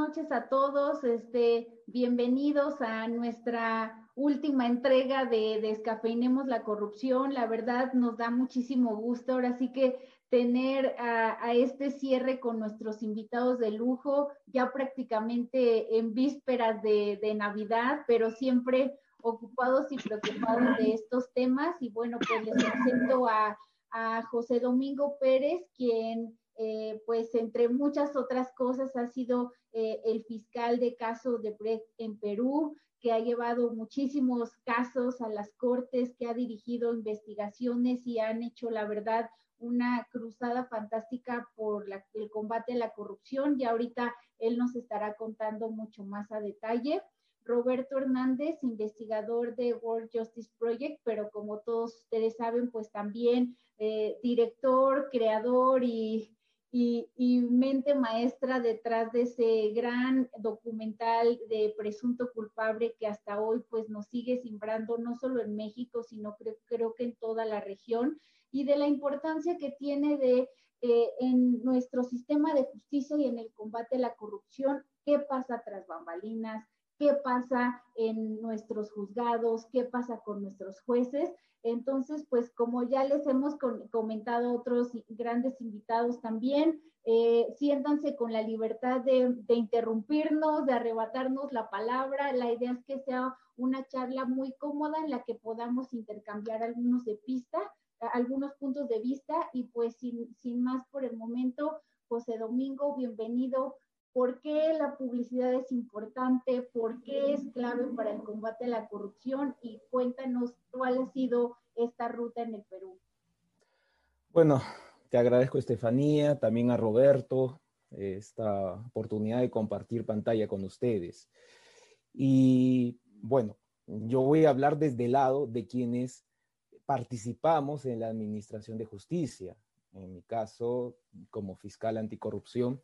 noches a todos. Este, bienvenidos a nuestra última entrega de Descafeinemos la corrupción. La verdad nos da muchísimo gusto. Ahora sí que tener a, este cierre con nuestros invitados de lujo, ya prácticamente en vísperas de, Navidad, pero siempre ocupados y preocupados de estos temas. Y bueno, pues les presento a José Domingo Pérez, quien eh, pues entre muchas otras cosas ha sido eh, el fiscal de caso de Brecht en Perú, que ha llevado muchísimos casos a las cortes, que ha dirigido investigaciones y han hecho, la verdad, una cruzada fantástica por el combate a la corrupción y ahorita él nos estará contando mucho más a detalle. Roberto Hernández, investigador de World Justice Project, pero como todos ustedes saben, pues también eh, director, creador y, y, mente maestra detrás de ese gran documental de presunto culpable que hasta hoy pues nos sigue simbrando no solo en México, sino creo, creo que en toda la región y de la importancia que tiene de eh, en nuestro sistema de justicia y en el combate a la corrupción, qué pasa tras bambalinas, qué pasa en nuestros juzgados, qué pasa con nuestros jueces. Entonces, pues como ya les hemos comentado otros grandes invitados también, eh, siéntanse con la libertad de, interrumpirnos, de arrebatarnos la palabra. La idea es que sea una charla muy cómoda en la que podamos intercambiar algunos de pista, algunos puntos de vista y pues sin, sin más por el momento, José Domingo, bienvenido por qué la publicidad es importante, por qué es clave para el combate a la corrupción y cuéntanos cuál ha sido esta ruta en el Perú. Bueno, te agradezco Estefanía, también a Roberto, esta oportunidad de compartir pantalla con ustedes. Y bueno, yo voy a hablar desde el lado de quienes participamos en la Administración de Justicia. En mi caso, como fiscal anticorrupción,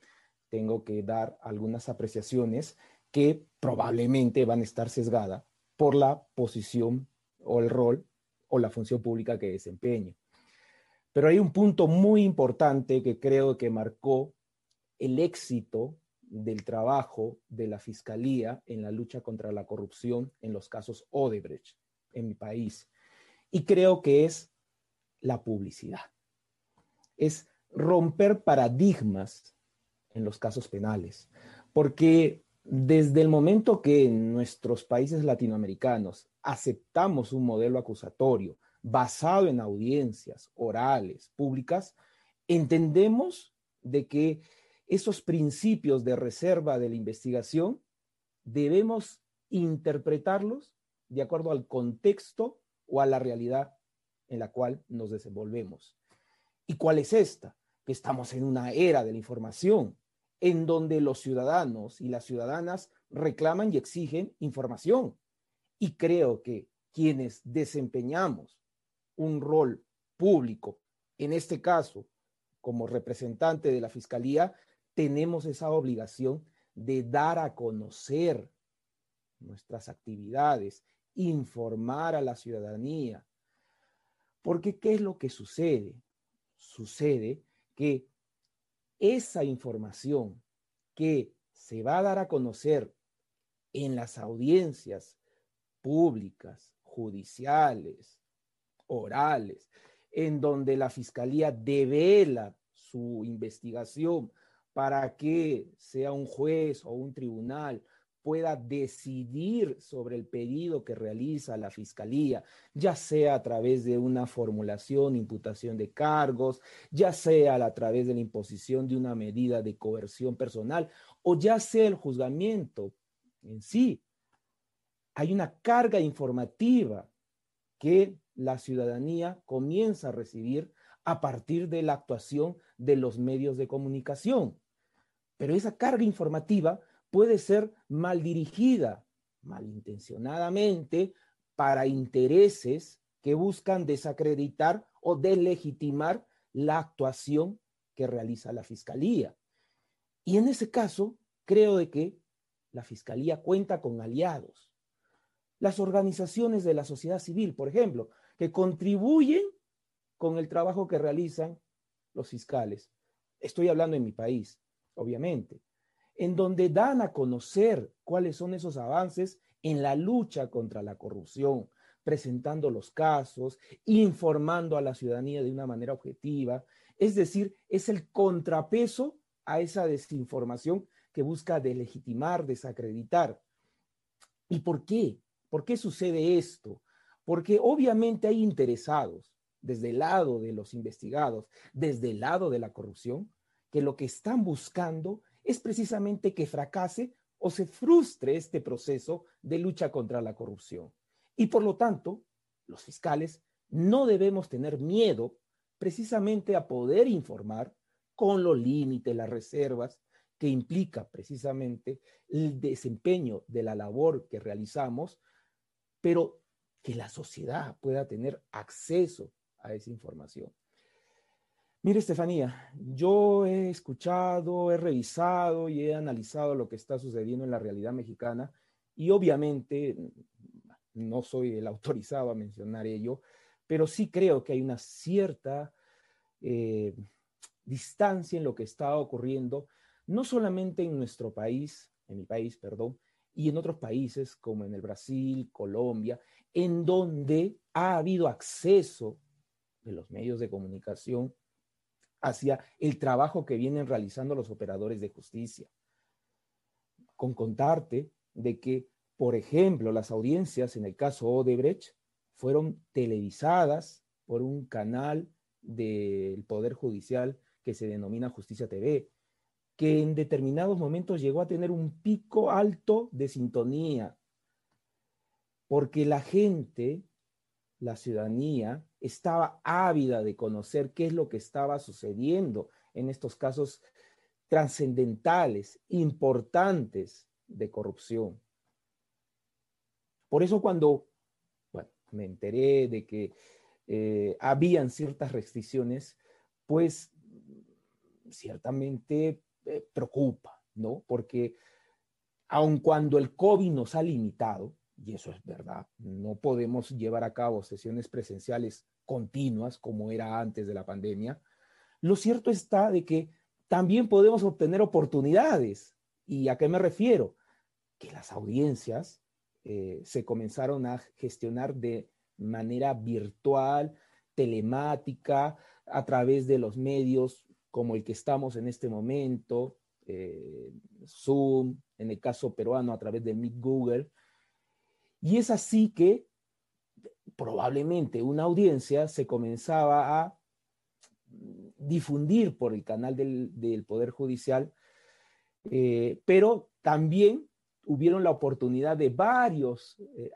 tengo que dar algunas apreciaciones que probablemente van a estar sesgadas por la posición o el rol o la función pública que desempeño. Pero hay un punto muy importante que creo que marcó el éxito del trabajo de la Fiscalía en la lucha contra la corrupción en los casos Odebrecht en mi país. Y creo que es la publicidad. Es romper paradigmas en los casos penales, porque desde el momento que en nuestros países latinoamericanos aceptamos un modelo acusatorio basado en audiencias orales, públicas, entendemos de que esos principios de reserva de la investigación debemos interpretarlos de acuerdo al contexto o a la realidad en la cual nos desenvolvemos. ¿Y cuál es esta? Que estamos en una era de la información, en donde los ciudadanos y las ciudadanas reclaman y exigen información. Y creo que quienes desempeñamos un rol público, en este caso como representante de la Fiscalía, tenemos esa obligación de dar a conocer nuestras actividades, informar a la ciudadanía. Porque ¿qué es lo que sucede? Sucede que esa información que se va a dar a conocer en las audiencias públicas, judiciales, orales, en donde la fiscalía devela su investigación para que sea un juez o un tribunal pueda decidir sobre el pedido que realiza la fiscalía, ya sea a través de una formulación, imputación de cargos, ya sea a través de la imposición de una medida de coerción personal o ya sea el juzgamiento en sí. Hay una carga informativa que la ciudadanía comienza a recibir a partir de la actuación de los medios de comunicación. Pero esa carga informativa puede ser mal dirigida, malintencionadamente, para intereses que buscan desacreditar o delegitimar la actuación que realiza la Fiscalía. Y en ese caso, creo de que la Fiscalía cuenta con aliados. Las organizaciones de la sociedad civil, por ejemplo, que contribuyen con el trabajo que realizan los fiscales. Estoy hablando en mi país, obviamente. En donde dan a conocer cuáles son esos avances en la lucha contra la corrupción, presentando los casos, informando a la ciudadanía de una manera objetiva. Es decir, es el contrapeso a esa desinformación que busca delegitimar, desacreditar. ¿Y por qué? ¿Por qué sucede esto? Porque obviamente hay interesados desde el lado de los investigados, desde el lado de la corrupción, que lo que están buscando es precisamente que fracase o se frustre este proceso de lucha contra la corrupción. Y por lo tanto, los fiscales no debemos tener miedo precisamente a poder informar con los límites, las reservas que implica precisamente el desempeño de la labor que realizamos, pero que la sociedad pueda tener acceso a esa información. Mire, Estefanía, yo he escuchado, he revisado y he analizado lo que está sucediendo en la realidad mexicana y obviamente no soy el autorizado a mencionar ello, pero sí creo que hay una cierta eh, distancia en lo que está ocurriendo, no solamente en nuestro país, en mi país, perdón, y en otros países como en el Brasil, Colombia, en donde ha habido acceso de los medios de comunicación hacia el trabajo que vienen realizando los operadores de justicia. Con contarte de que, por ejemplo, las audiencias en el caso Odebrecht fueron televisadas por un canal del Poder Judicial que se denomina Justicia TV, que en determinados momentos llegó a tener un pico alto de sintonía, porque la gente, la ciudadanía, estaba ávida de conocer qué es lo que estaba sucediendo en estos casos trascendentales, importantes de corrupción. Por eso cuando me enteré de que eh, habían ciertas restricciones, pues ciertamente eh, preocupa, ¿no? Porque aun cuando el COVID nos ha limitado, y eso es verdad, no podemos llevar a cabo sesiones presenciales continuas como era antes de la pandemia, lo cierto está de que también podemos obtener oportunidades. ¿Y a qué me refiero? Que las audiencias eh, se comenzaron a gestionar de manera virtual, telemática, a través de los medios como el que estamos en este momento, eh, Zoom, en el caso peruano a través de Meet Google, y es así que probablemente una audiencia se comenzaba a difundir por el canal del, Poder Judicial, eh, pero también hubieron la oportunidad de varios, eh,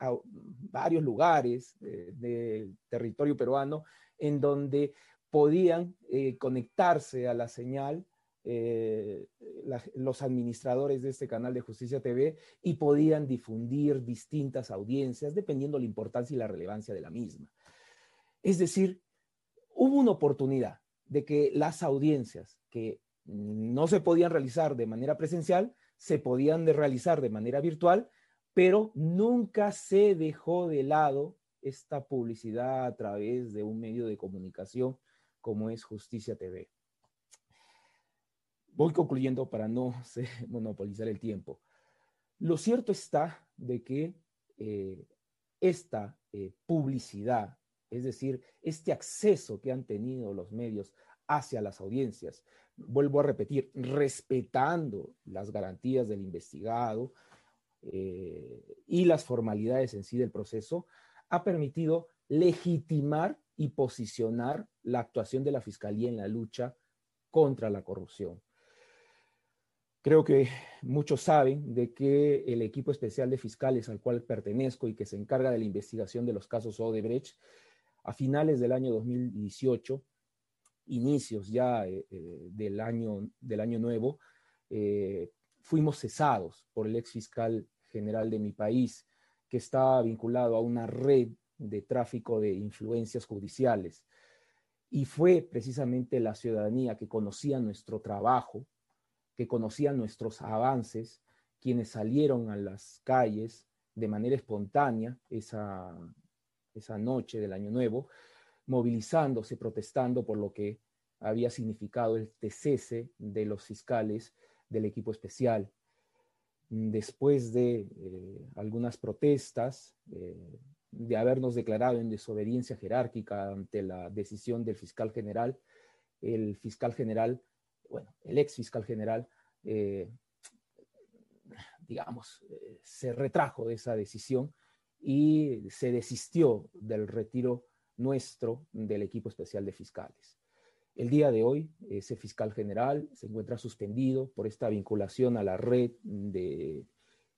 varios lugares eh, del territorio peruano en donde podían conectarse a la señal eh, los administradores de este canal de Justicia TV y podían difundir distintas audiencias dependiendo la importancia y la relevancia de la misma. Es decir, hubo una oportunidad de que las audiencias que no se podían realizar de manera presencial, se podían realizar de manera virtual, pero nunca se dejó de lado esta publicidad a través de un medio de comunicación como es Justicia TV. Voy concluyendo para no monopolizar el tiempo. Lo cierto está de que eh, esta eh, publicidad, es decir, este acceso que han tenido los medios hacia las audiencias, vuelvo a repetir, respetando las garantías del investigado eh, y las formalidades en sí del proceso, ha permitido legitimar y posicionar la actuación de la Fiscalía en la lucha contra la corrupción. Creo que muchos saben de que el equipo especial de fiscales al cual pertenezco y que se encarga de la investigación de los casos Odebrecht, a finales del año 2018, inicios ya eh, eh, del, año, del año nuevo, eh, fuimos cesados por el ex fiscal general de mi país, que estaba vinculado a una red de tráfico de influencias judiciales. Y fue precisamente la ciudadanía que conocía nuestro trabajo, que conocían nuestros avances, quienes salieron a las calles de manera espontánea esa, esa noche del Año Nuevo, movilizándose, protestando por lo que había significado el cese de los fiscales del equipo especial. Después de eh, algunas protestas, eh, de habernos declarado en desobediencia jerárquica ante la decisión del fiscal general, el fiscal general, bueno, el ex fiscal general, eh, digamos, se retrajo de esa decisión y se desistió del retiro nuestro del equipo especial de fiscales. El día de hoy, ese fiscal general se encuentra suspendido por esta vinculación a la red de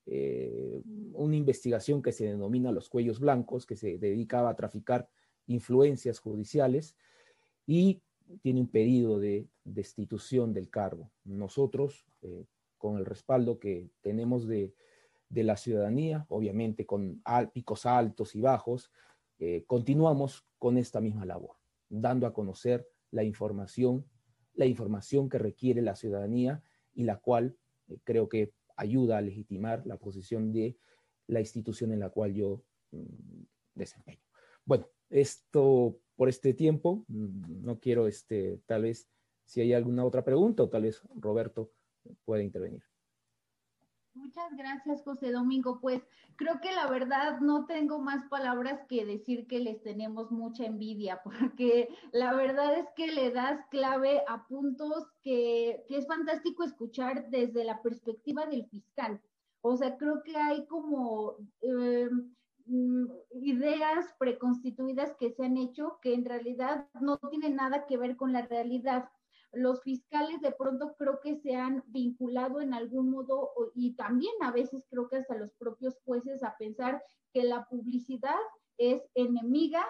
eh, una investigación que se denomina los cuellos blancos, que se dedicaba a traficar influencias judiciales y tiene un pedido de destitución del cargo. Nosotros, eh, con el respaldo que tenemos de, la ciudadanía, obviamente con picos altos y bajos, eh, continuamos con esta misma labor, dando a conocer la información, la información que requiere la ciudadanía y la cual eh, creo que ayuda a legitimar la posición de la institución en la cual yo mm, desempeño. Bueno, esto por este tiempo, no quiero, este, tal vez, si hay alguna otra pregunta o tal vez Roberto pueda intervenir. Muchas gracias, José Domingo. Pues creo que la verdad no tengo más palabras que decir que les tenemos mucha envidia, porque la verdad es que le das clave a puntos que, es fantástico escuchar desde la perspectiva del fiscal. O sea, creo que hay como eh, mm, ideas preconstituidas que se han hecho que en realidad no tienen nada que ver con la realidad. Los fiscales de pronto creo que se han vinculado en algún modo y también a veces creo que hasta los propios jueces a pensar que la publicidad es enemiga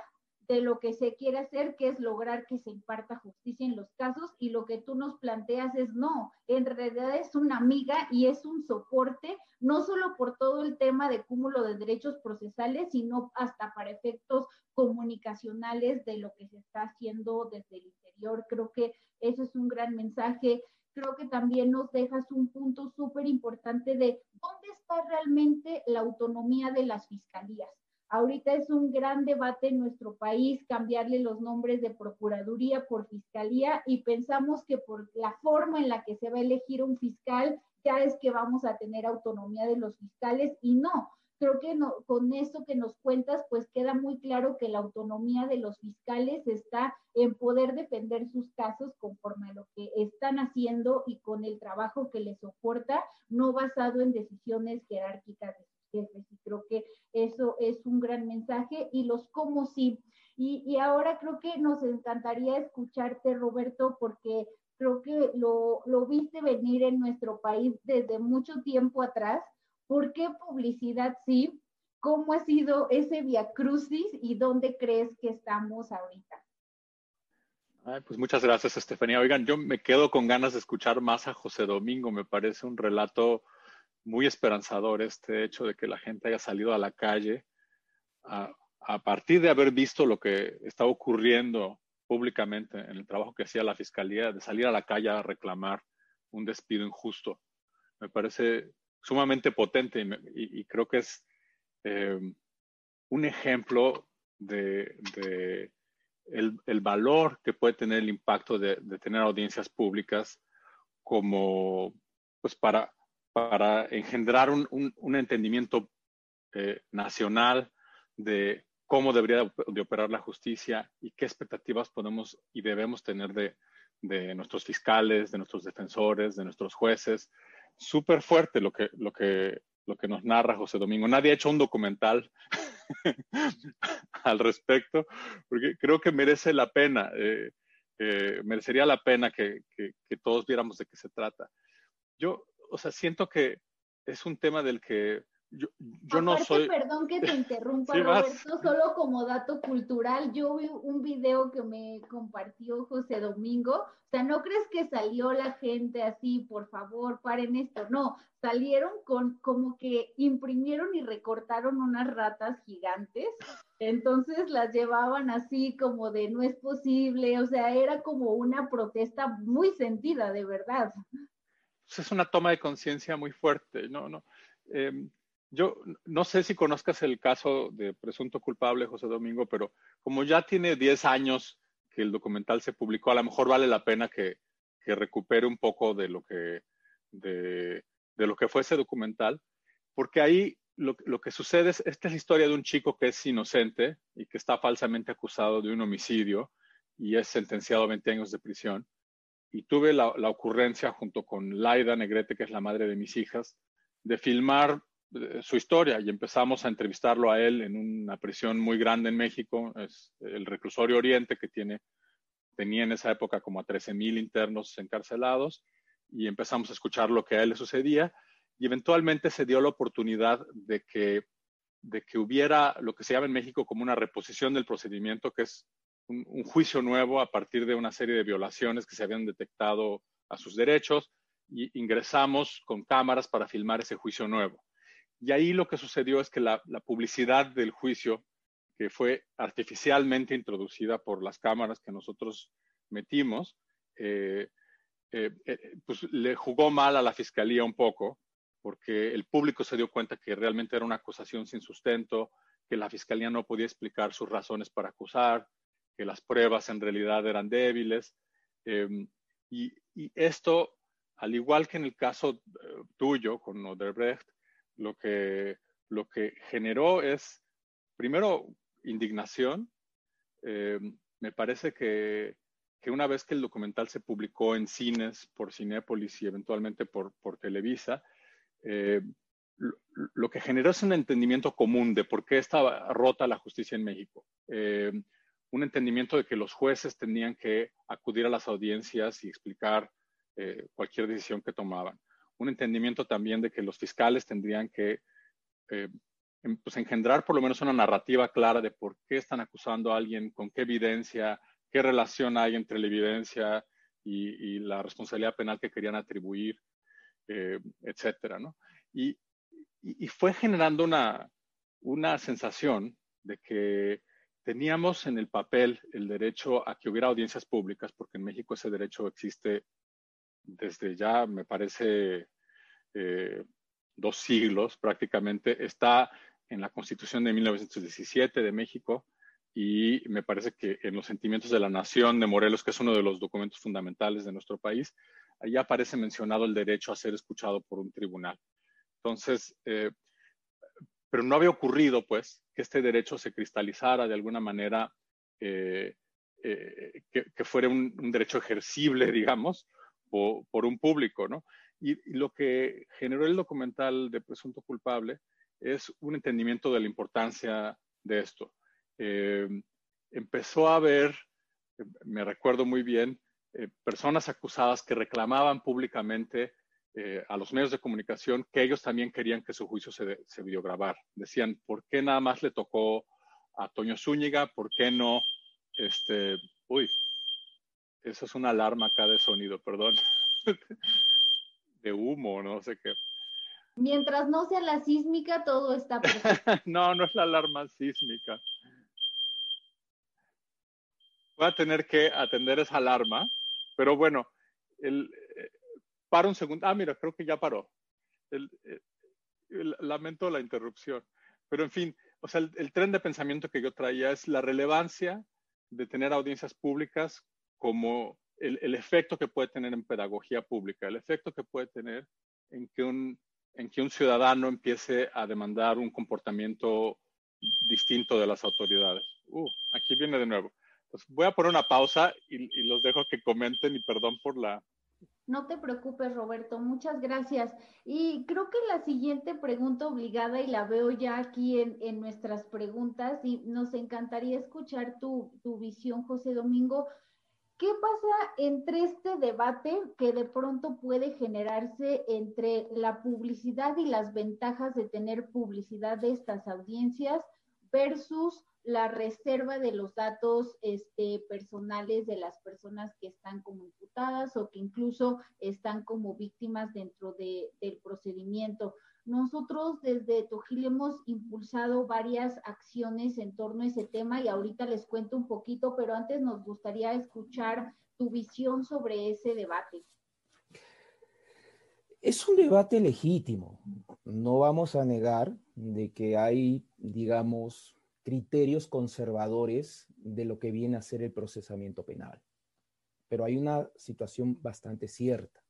de lo que se quiere hacer, que es lograr que se imparta justicia en los casos, y lo que tú nos planteas es no, en realidad es una amiga y es un soporte, no solo por todo el tema de cúmulo de derechos procesales, sino hasta para efectos comunicacionales de lo que se está haciendo desde el interior. Creo que eso es un gran mensaje. Creo que también nos dejas un punto súper importante de dónde está realmente la autonomía de las fiscalías. Ahorita es un gran debate en nuestro país cambiarle los nombres de Procuraduría por Fiscalía y pensamos que por la forma en la que se va a elegir un fiscal ya es que vamos a tener autonomía de los fiscales y no. Creo que con esto que nos cuentas, pues queda muy claro que la autonomía de los fiscales está en poder defender sus casos conforme a lo que están haciendo y con el trabajo que les soporta, no basado en decisiones jerárquicas. de Y creo que eso es un gran mensaje y los cómo sí. Y, y ahora creo que nos encantaría escucharte, Roberto, porque creo que lo, lo viste venir en nuestro país desde mucho tiempo atrás ¿Por qué publicidad sí? ¿Cómo ha sido ese via crucis y dónde crees que estamos ahorita? pues muchas gracias, Estefanía. Oigan, yo me quedo con ganas de escuchar más a José Domingo. Me parece un relato muy esperanzador este hecho de que la gente haya salido a la calle a, partir de haber visto lo que está ocurriendo públicamente en el trabajo que hacía la fiscalía, de salir a la calle a reclamar un despido injusto. Me parece sumamente potente y, creo que es eh, un ejemplo de, el, valor que puede tener el impacto de, tener audiencias públicas como pues para, para engendrar un, entendimiento eh, nacional de cómo debería de operar la justicia y qué expectativas podemos y debemos tener de, de nuestros fiscales, de nuestros defensores, de nuestros jueces, súper fuerte lo que, lo, que, lo que nos narra José Domingo. Nadie ha hecho un documental al respecto, porque creo que merece la pena, eh, eh, merecería la pena que, que, todos viéramos de qué se trata. Yo, o sea, siento que es un tema del que yo, yo no soy. Perdón que te interrumpa, Roberto, solo como dato cultural, yo vi un video que me compartió José Domingo. O sea, ¿no crees que salió la gente así, por favor, paren esto? No, salieron con como que imprimieron y recortaron unas ratas gigantes. Entonces las llevaban así como de no es posible. O sea, era como una protesta muy sentida, de verdad. Es una toma de conciencia muy fuerte, ¿no? no. Em, yo no sé si conozcas el caso de presunto culpable José Domingo, pero como ya tiene 10 años que el documental se publicó, a lo mejor vale la pena que, recupere un poco de lo que, de, lo que fue ese documental, porque ahí lo, que sucede es, esta es la historia de un chico que es inocente y que está falsamente acusado de un homicidio y es sentenciado a 20 años de prisión. Y tuve la, ocurrencia junto con Laida Negrete, que es la madre de mis hijas, de filmar eh, su historia y empezamos a entrevistarlo a él en una prisión muy grande en México, es el reclusorio Oriente que tiene, tenía en esa época como a 13 mil internos encarcelados y empezamos a escuchar lo que a él le sucedía y eventualmente se dio la oportunidad de que, de que hubiera lo que se llama en México como una reposición del procedimiento, que es un, juicio nuevo a partir de una serie de violaciones que se habían detectado a sus derechos y ingresamos con cámaras para filmar ese juicio nuevo. Y ahí lo que sucedió es que la, publicidad del juicio, que fue artificialmente introducida por las cámaras que nosotros metimos, eh, eh, eh, pues le jugó mal a la fiscalía un poco, porque el público se dio cuenta que realmente era una acusación sin sustento, que la fiscalía no podía explicar sus razones para acusar, que las pruebas en realidad eran débiles. y, esto al igual que en el caso eh, tuyo con Odebrecht, lo que, lo que generó es, primero, indignación. Eh, me parece que, que, una vez que el documental se publicó en cines por Cinépolis y eventualmente por, por Televisa, eh, lo, lo, que generó es un entendimiento común de por qué estaba rota la justicia en México. Un entendimiento de que los jueces tenían que acudir a las audiencias y explicar eh, cualquier decisión que tomaban. Un entendimiento también de que los fiscales tendrían que eh, pues engendrar por lo menos una narrativa clara de por qué están acusando a alguien, con qué evidencia, qué relación hay entre la evidencia y, la responsabilidad penal que querían atribuir, eh, etcétera, ¿no? Y, y, fue generando una, una sensación de que teníamos en el papel el derecho a que hubiera audiencias públicas, porque en México ese derecho existe desde ya, me parece, eh, dos siglos prácticamente, está en la Constitución de 1917 de México y me parece que en los sentimientos de la nación de Morelos, que es uno de los documentos fundamentales de nuestro país, ahí aparece mencionado el derecho a ser escuchado por un tribunal. Entonces, eh, pero no había ocurrido, pues, que este derecho se cristalizara de alguna manera, eh, que, fuera un, derecho ejercible, digamos, por, un público, ¿no? Y, lo que generó el documental de Presunto Culpable es un entendimiento de la importancia de esto. Eh, empezó a haber, me recuerdo muy bien, eh, personas acusadas que reclamaban públicamente eh, a los medios de comunicación que ellos también querían que su juicio se, se videograbara. Decían, ¿por qué nada más le tocó a Toño Zúñiga? ¿Por qué no? Este, uy, eso es una alarma acá de sonido, perdón. de humo, no sé qué. Mientras no sea la sísmica, todo está perfecto. no, no es la alarma sísmica. Voy a tener que atender esa alarma, pero bueno, el, para un segundo. Ah, mira, creo que ya paró. El, eh, lamento la interrupción. Pero en fin, o sea, el, tren de pensamiento que yo traía es la relevancia de tener audiencias públicas como el, efecto que puede tener en pedagogía pública, el efecto que puede tener en que un, en que un ciudadano empiece a demandar un comportamiento distinto de las autoridades. Uh, aquí viene de nuevo. voy a poner una pausa y, y, los dejo que comenten y perdón por la... No te preocupes, Roberto, muchas gracias. Y creo que la siguiente pregunta obligada, y la veo ya aquí en, en nuestras preguntas, y nos encantaría escuchar tu, tu visión, José Domingo, ¿Qué pasa entre este debate que de pronto puede generarse entre la publicidad y las ventajas de tener publicidad de estas audiencias versus la reserva de los datos este, personales de las personas que están como imputadas o que incluso están como víctimas dentro de, del procedimiento? Nosotros desde Tojil hemos impulsado varias acciones en torno a ese tema y ahorita les cuento un poquito, pero antes nos gustaría escuchar tu visión sobre ese debate. Es un debate legítimo. No vamos a negar de que hay, digamos, criterios conservadores de lo que viene a ser el procesamiento penal. Pero hay una situación bastante cierta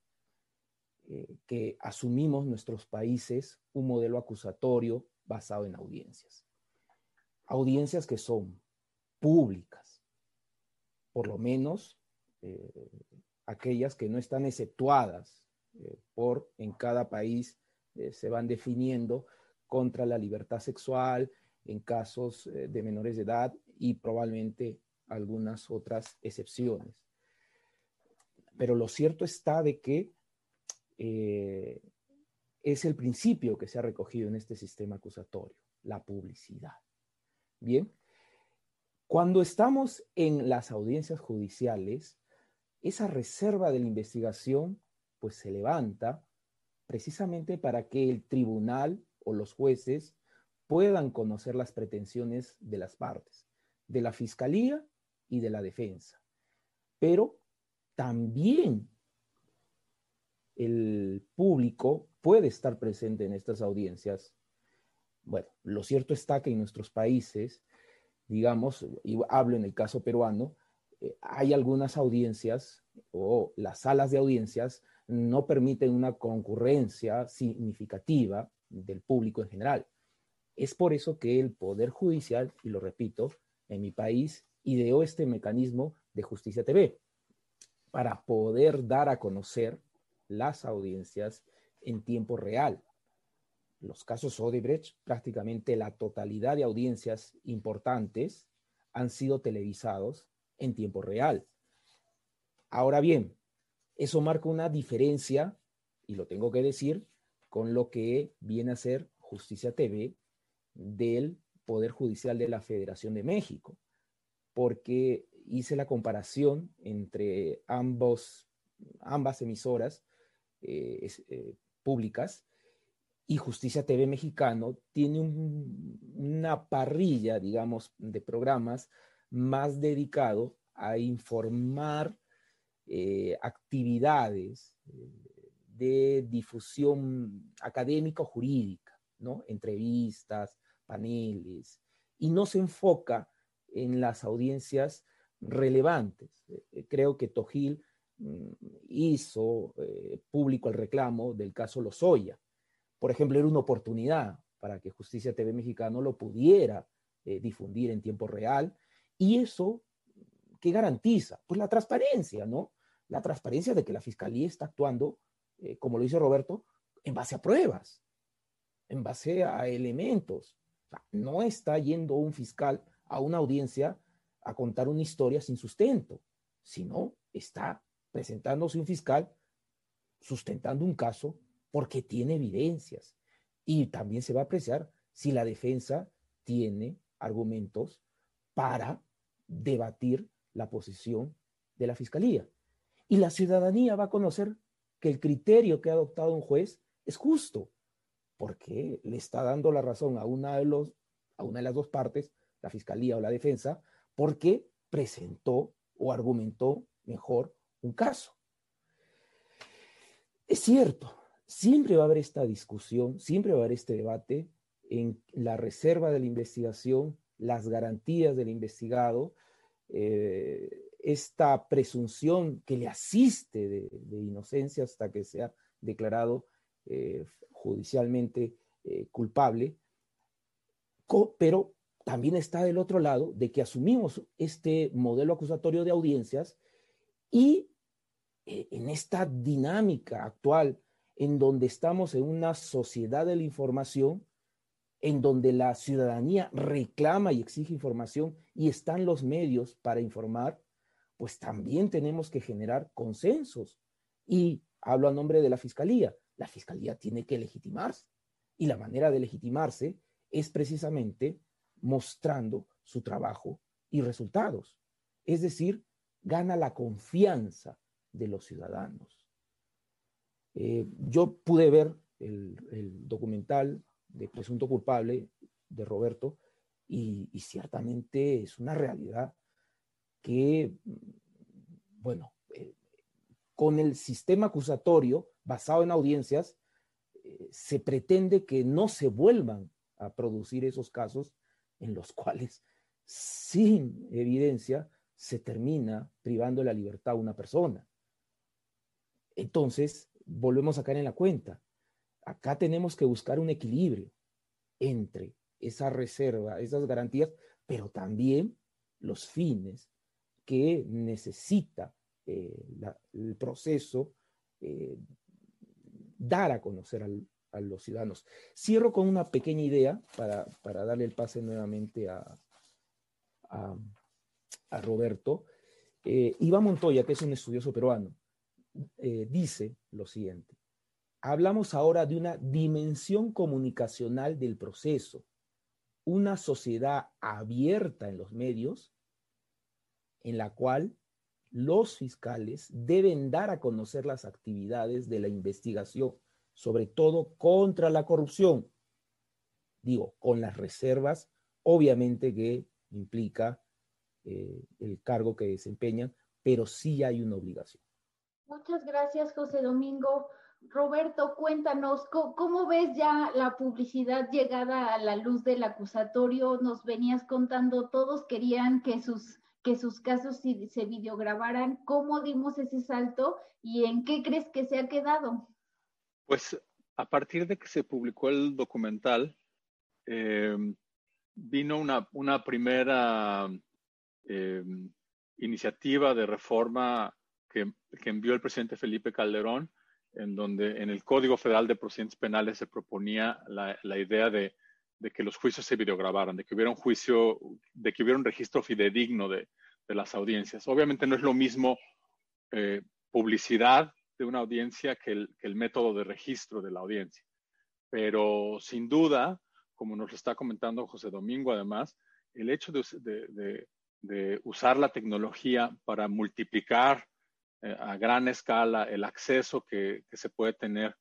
eh, que asumimos nuestros países un modelo acusatorio basado en audiencias. Audiencias que son públicas, por lo menos eh, aquellas que no están exceptuadas eh, por en cada país se van definiendo contra la libertad sexual en casos de menores de edad y probablemente algunas otras excepciones. Pero lo cierto está de que eh, es el principio que se ha recogido en este sistema acusatorio, la publicidad. Bien, cuando estamos en las audiencias judiciales, esa reserva de la investigación pues se levanta precisamente para que el tribunal o los jueces puedan conocer las pretensiones de las partes, de la fiscalía y de la defensa. Pero también el público puede estar presente en estas audiencias. Bueno, lo cierto está que en nuestros países, digamos, y hablo en el caso peruano, eh, hay algunas audiencias o las salas de audiencias no permiten una concurrencia significativa del público en general. Es por eso que el Poder Judicial, y lo repito, en mi país ideó este mecanismo de Justicia TV para poder dar a conocer las audiencias en tiempo real. Los casos Odebrecht, prácticamente la totalidad de audiencias importantes han sido televisados en tiempo real. Ahora bien, eso marca una diferencia, y lo tengo que decir, con lo que viene a ser Justicia TV del Poder Judicial de la Federación de México, porque hice la comparación entre ambas emisoras eh, eh, públicas y Justicia TV Mexicano tiene una parrilla, digamos, de programas más dedicado a informar eh, actividades de difusión académica o jurídica, Entrevistas, paneles, y no se enfoca en las audiencias relevantes. creo que Tojil Mm, hizo eh, público el reclamo del caso Lozoya. Por ejemplo, era una oportunidad para que Justicia TV Mexicano lo pudiera eh, difundir en tiempo real. Y eso, ¿qué garantiza? Pues la transparencia, ¿no? La transparencia de que la Fiscalía está actuando, eh, como lo dice Roberto, en base a pruebas, en base a elementos. no está yendo un fiscal a una audiencia a contar una historia sin sustento, sino está presentándose un fiscal sustentando un caso porque tiene evidencias. Y también se va a apreciar si la defensa tiene argumentos para debatir la posición de la fiscalía. Y la ciudadanía va a conocer que el criterio que ha adoptado un juez es justo, porque le está dando la razón a una de, los, a una de las dos partes, la fiscalía o la defensa, porque presentó o argumentó mejor un caso. Es cierto, siempre va a haber esta discusión, siempre va a haber este debate en la reserva de la investigación, las garantías del investigado, eh, esta presunción que le asiste de, inocencia hasta que sea declarado eh, judicialmente eh, culpable, pero también está del otro lado de que asumimos este modelo acusatorio de audiencias y eh, en esta dinámica actual en donde estamos en una sociedad de la información, en donde la ciudadanía reclama y exige información y están los medios para informar, pues también tenemos que generar consensos. Y hablo a nombre de la Fiscalía. La Fiscalía tiene que legitimarse. Y la manera de legitimarse es precisamente mostrando su trabajo y resultados. Es decir, gana la confianza de los ciudadanos. Eh, yo pude ver el, documental de Presunto Culpable de Roberto y, ciertamente es una realidad que, bueno, eh, con el sistema acusatorio basado en audiencias, eh, se pretende que no se vuelvan a producir esos casos en los cuales, sin evidencia, se termina privando la libertad a una persona. Entonces, volvemos a caer en la cuenta. Acá tenemos que buscar un equilibrio entre esa reserva, esas garantías, pero también los fines que necesita eh, el proceso eh, dar a conocer a los ciudadanos. Cierro con una pequeña idea para, darle el pase nuevamente a, Roberto. Eh, Iván Montoya, que es un estudioso peruano, dice lo siguiente. Hablamos ahora de una dimensión comunicacional del proceso, una sociedad abierta en los medios en la cual los fiscales deben dar a conocer las actividades de la investigación, sobre todo contra la corrupción. Digo, con las reservas, obviamente que implica eh, el cargo que desempeñan, pero sí hay una obligación. Muchas gracias, José Domingo. Roberto, cuéntanos, ¿cómo, ves ya la publicidad llegada a la luz del acusatorio? Nos venías contando, todos querían que sus que sus casos se videograbaran. ¿Cómo dimos ese salto y en qué crees que se ha quedado? Pues a partir de que se publicó el documental, eh, vino una, primera eh, iniciativa de reforma que, envió el presidente Felipe Calderón, en donde en el Código Federal de Procedimientos Penales se proponía la idea de de que los juicios se videograbaran, de que hubiera un juicio, de que hubiera un registro fidedigno de, las audiencias. Obviamente no es lo mismo eh, publicidad de una audiencia que el, método de registro de la audiencia. Pero sin duda, como nos lo está comentando José Domingo, además, el hecho de, usar la tecnología para multiplicar eh, a gran escala el acceso que, que, se puede tener,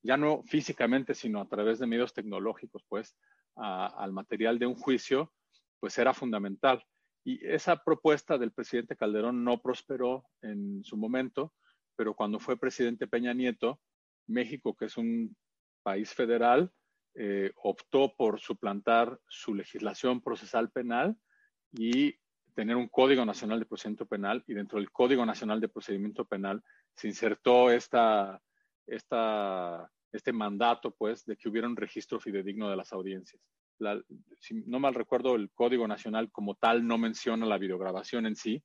ya no físicamente, sino a través de medios tecnológicos, pues, al material de un juicio, pues era fundamental. Y esa propuesta del presidente Calderón no prosperó en su momento, pero cuando fue presidente Peña Nieto, México, que es un país federal, eh, optó por suplantar su legislación procesal penal y tener un Código Nacional de Procedimiento Penal y dentro del Código Nacional de Procedimiento Penal se insertó esta, esta este mandato, pues, de que hubiera un registro fidedigno de las audiencias. si no mal recuerdo, el Código Nacional como tal no menciona la videograbación en sí,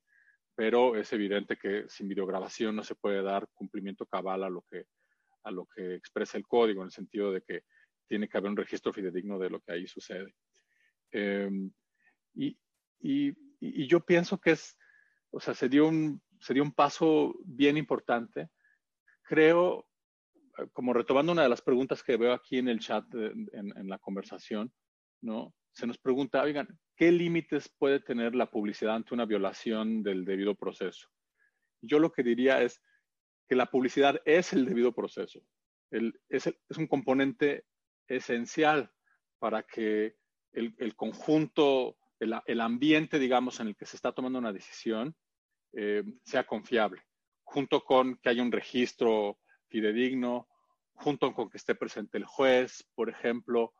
pero es evidente que sin videograbación no se puede dar cumplimiento cabal a lo que, a lo que expresa el código, en el sentido de que tiene que haber un registro fidedigno de lo que ahí sucede. Em, y, y, yo pienso que es, o sea, se dio un, se dio un paso bien importante. Creo como retomando una de las preguntas que veo aquí en el chat, en, la conversación, ¿no? Se nos pregunta, oigan, ¿qué límites puede tener la publicidad ante una violación del debido proceso? Yo lo que diría es que la publicidad es el debido proceso. es, un componente esencial para que el, conjunto, el, ambiente, digamos, en el que se está tomando una decisión eh, sea confiable, junto con que haya un registro fidedigno, junto con que esté presente el juez, por ejemplo,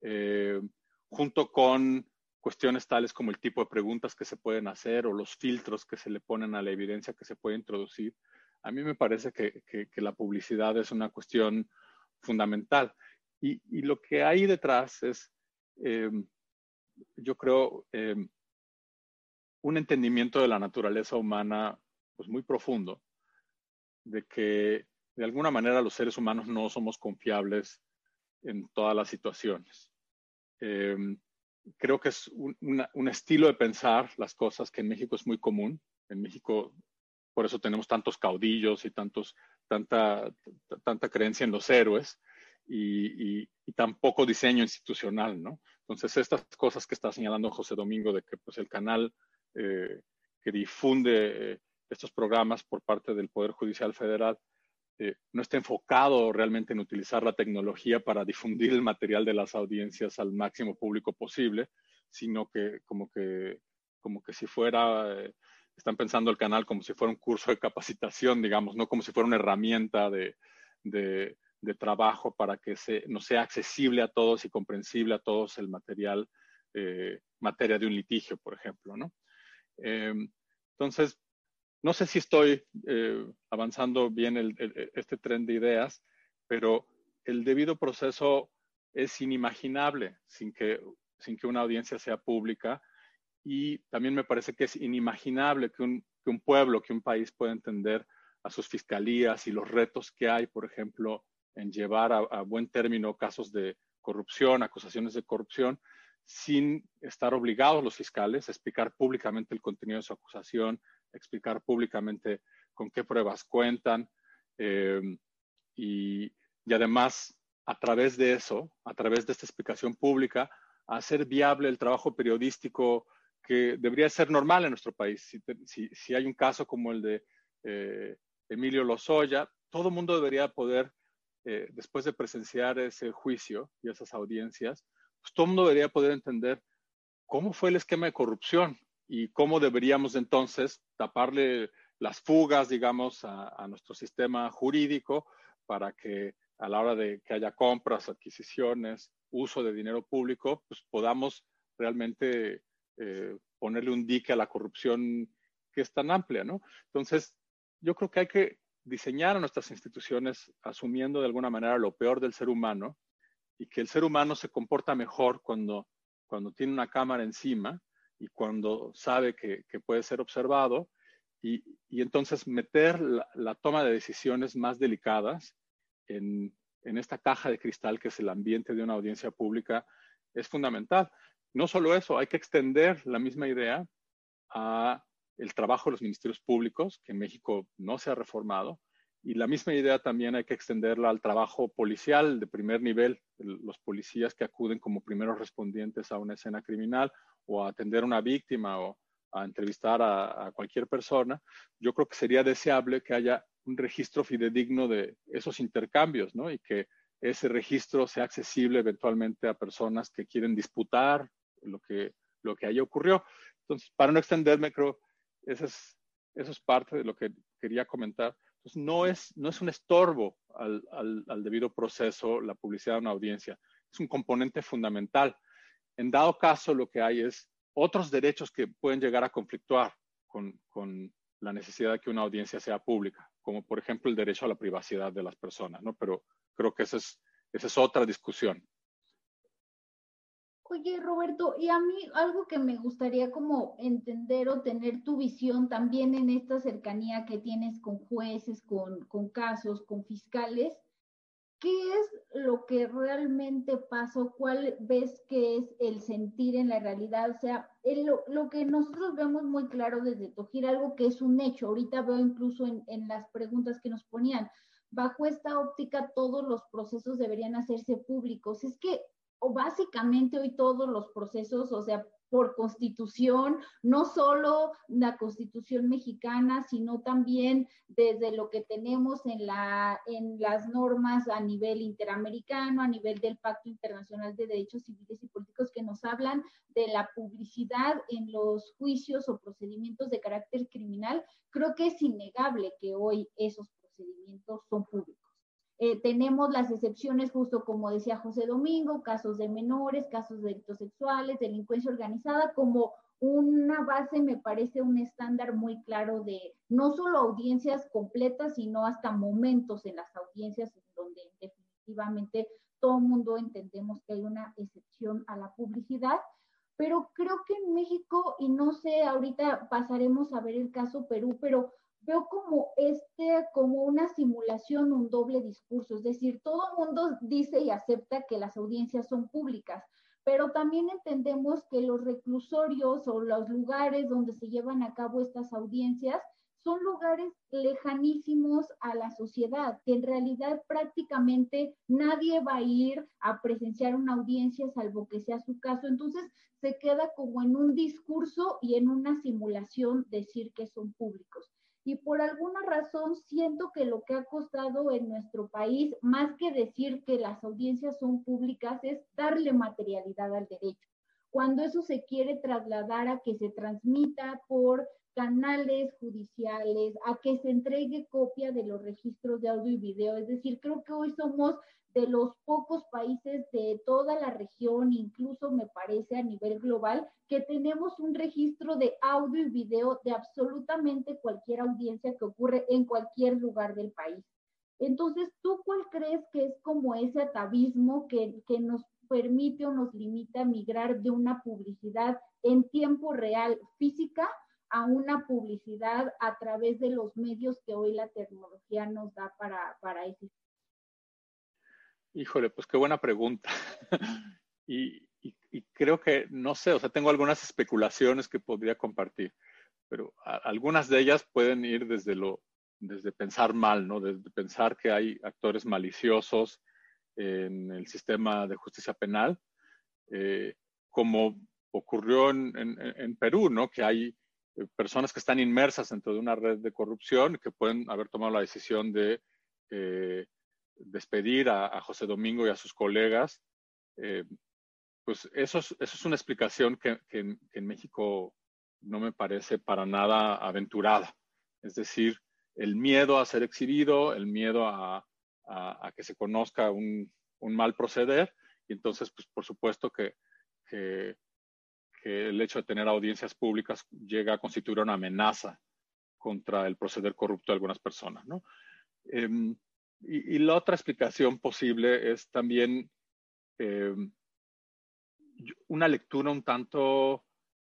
eh, junto con cuestiones tales como el tipo de preguntas que se pueden hacer o los filtros que se le ponen a la evidencia que se puede introducir. A mí me parece que, la publicidad es una cuestión fundamental. Y, lo que hay detrás es, eh, yo creo, eh, un entendimiento de la naturaleza humana pues, muy profundo, de que de alguna manera los seres humanos no somos confiables en todas las situaciones. Em, creo que es un, estilo de pensar las cosas que en México es muy común. En México, por eso tenemos tantos caudillos y tantos, tanta, tanta creencia en los héroes y, tan poco diseño institucional, ¿no? Entonces, estas cosas que está señalando José Domingo de que pues, el canal eh, que difunde eh, estos programas por parte del Poder Judicial Federal eh, no está enfocado realmente en utilizar la tecnología para difundir el material de las audiencias al máximo público posible, sino que como que, como que si fuera, eh, están pensando el canal como si fuera un curso de capacitación, digamos, no como si fuera una herramienta de, de, trabajo para que se, no sea accesible a todos y comprensible a todos el material, eh, materia de un litigio, por ejemplo, ¿no? entonces, no sé si estoy eh, avanzando bien este tren de ideas, pero el debido proceso es inimaginable sin que, sin que una audiencia sea pública. Y también me parece que es inimaginable que un, que un pueblo, que un país pueda entender a sus fiscalías y los retos que hay, por ejemplo, en llevar a, buen término casos de corrupción, acusaciones de corrupción, sin estar obligados los fiscales a explicar públicamente el contenido de su acusación, explicar públicamente con qué pruebas cuentan eh, y, además a través de eso, a través de esta explicación pública, hacer viable el trabajo periodístico que debería ser normal en nuestro país. Si, si, hay un caso como el de eh, Emilio Lozoya, todo el mundo debería poder, eh, después de presenciar ese juicio y esas audiencias, pues todo mundo debería poder entender cómo fue el esquema de corrupción y cómo deberíamos entonces taparle las fugas, digamos, a, nuestro sistema jurídico para que a la hora de que haya compras, adquisiciones, uso de dinero público, pues podamos realmente eh, ponerle un dique a la corrupción que es tan amplia, ¿no? Entonces, yo creo que hay que diseñar a nuestras instituciones asumiendo de alguna manera lo peor del ser humano y que el ser humano se comporta mejor cuando, cuando tiene una cámara encima y cuando sabe que, puede ser observado y, entonces meter la, toma de decisiones más delicadas en, en esta caja de cristal que es el ambiente de una audiencia pública es fundamental. No solo eso, hay que extender la misma idea a el trabajo de los ministerios públicos, que en México no se ha reformado, y la misma idea también hay que extenderla al trabajo policial de primer nivel, los policías que acuden como primeros respondientes a una escena criminal o a atender a una víctima o a entrevistar a, cualquier persona. Yo creo que sería deseable que haya un registro fidedigno de esos intercambios, ¿no? Y que ese registro sea accesible eventualmente a personas que quieren disputar lo que, lo que haya ocurrió. Entonces, para no extenderme, creo eso es, eso es parte de lo que quería comentar. Entonces, no es, no es un estorbo al, al, debido proceso la publicidad de una audiencia, es un componente fundamental. En dado caso, lo que hay es otros derechos que pueden llegar a conflictuar con, la necesidad de que una audiencia sea pública, como por ejemplo el derecho a la privacidad de las personas, ¿no? Pero creo que esa es, otra discusión. Oye, Roberto, y a mí algo que me gustaría como entender o tener tu visión también en esta cercanía que tienes con jueces, con casos, con fiscales, ¿qué es lo que realmente pasó? ¿Cuál ves que es el sentir en la realidad? O sea, lo, lo, que nosotros vemos muy claro desde Tojir, algo que es un hecho, ahorita veo incluso en, en las preguntas que nos ponían, bajo esta óptica todos los procesos deberían hacerse públicos. Es que o básicamente hoy todos los procesos, o sea, por constitución, no solo la constitución mexicana, sino también desde lo que tenemos en, la, en las normas a nivel interamericano, a nivel del Pacto Internacional de Derechos Civiles y Políticos que nos hablan de la publicidad en los juicios o procedimientos de carácter criminal, creo que es innegable que hoy esos procedimientos son públicos. Eh, tenemos las excepciones, justo como decía José Domingo, casos de menores, casos de delitos sexuales, delincuencia organizada, como una base, me parece un estándar muy claro de no solo audiencias completas, sino hasta momentos en las audiencias en donde definitivamente todo el mundo entendemos que hay una excepción a la publicidad. Pero creo que en México, y no sé, ahorita pasaremos a ver el caso Perú, pero veo como este, como una simulación, un doble discurso, es decir, todo mundo dice y acepta que las audiencias son públicas, pero también entendemos que los reclusorios o los lugares donde se llevan a cabo estas audiencias son lugares lejanísimos a la sociedad, que en realidad prácticamente nadie va a ir a presenciar una audiencia salvo que sea su caso. Entonces se queda como en un discurso y en una simulación decir que son públicos y por alguna razón siento que lo que ha costado en nuestro país, más que decir que las audiencias son públicas, es darle materialidad al derecho. Cuando eso se quiere trasladar a que se transmita por canales judiciales, a que se entregue copia de los registros de audio y video. Es decir, creo que hoy somos de los pocos países de toda la región, incluso me parece a nivel global, que tenemos un registro de audio y video de absolutamente cualquier audiencia que ocurre en cualquier lugar del país. Entonces, ¿tú cuál crees que es como ese atavismo que, que nos permite o nos limita a migrar de una publicidad en tiempo real física a una publicidad a través de los medios que hoy la tecnología nos da para, para. Híjole, pues qué buena pregunta. y, creo que, no sé, o sea, tengo algunas especulaciones que podría compartir, pero algunas de ellas pueden ir desde lo, desde pensar mal, ¿no? Desde pensar que hay actores maliciosos en el sistema de justicia penal, eh, como ocurrió en, Perú, ¿no? Que hay eh, personas que están inmersas dentro de una red de corrupción que pueden haber tomado la decisión de eh, despedir a, José Domingo y a sus colegas. Eh, pues eso es, eso es, una explicación que, en México no me parece para nada aventurada. Es decir, el miedo a ser exhibido, el miedo a, que se conozca un, mal proceder, y entonces, pues por supuesto que, que el hecho de tener audiencias públicas llega a constituir una amenaza contra el proceder corrupto de algunas personas. ¿no? Em, y, la otra explicación posible es también em, una lectura un tanto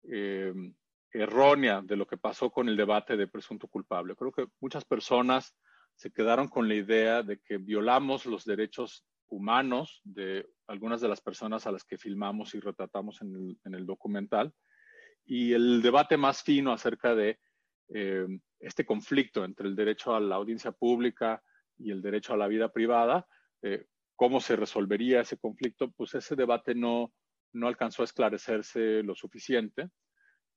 em, errónea de lo que pasó con el debate de presunto culpable. Creo que muchas personas se quedaron con la idea de que violamos los derechos humanos de algunas de las personas a las que filmamos y retratamos en el, documental. Y el debate más fino acerca de eh, este conflicto entre el derecho a la audiencia pública y el derecho a la vida privada, eh, cómo se resolvería ese conflicto, pues ese debate no, no alcanzó a esclarecerse lo suficiente.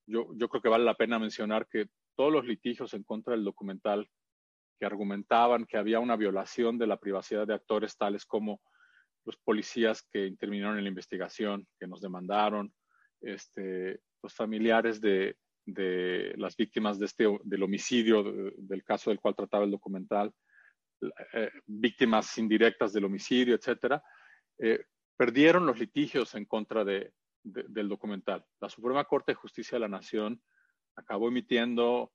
Yo, yo creo que vale la pena mencionar que todos los litigios en contra del documental que argumentaban que había una violación de la privacidad de actores tales como los policías que intervinieron en la investigación, que nos demandaron, este, los familiares de, de las víctimas de este, del homicidio, del caso del cual trataba el documental, eh, víctimas indirectas del homicidio, etcétera, eh, perdieron los litigios en contra de, del documental. La Suprema Corte de Justicia de la Nación acabó emitiendo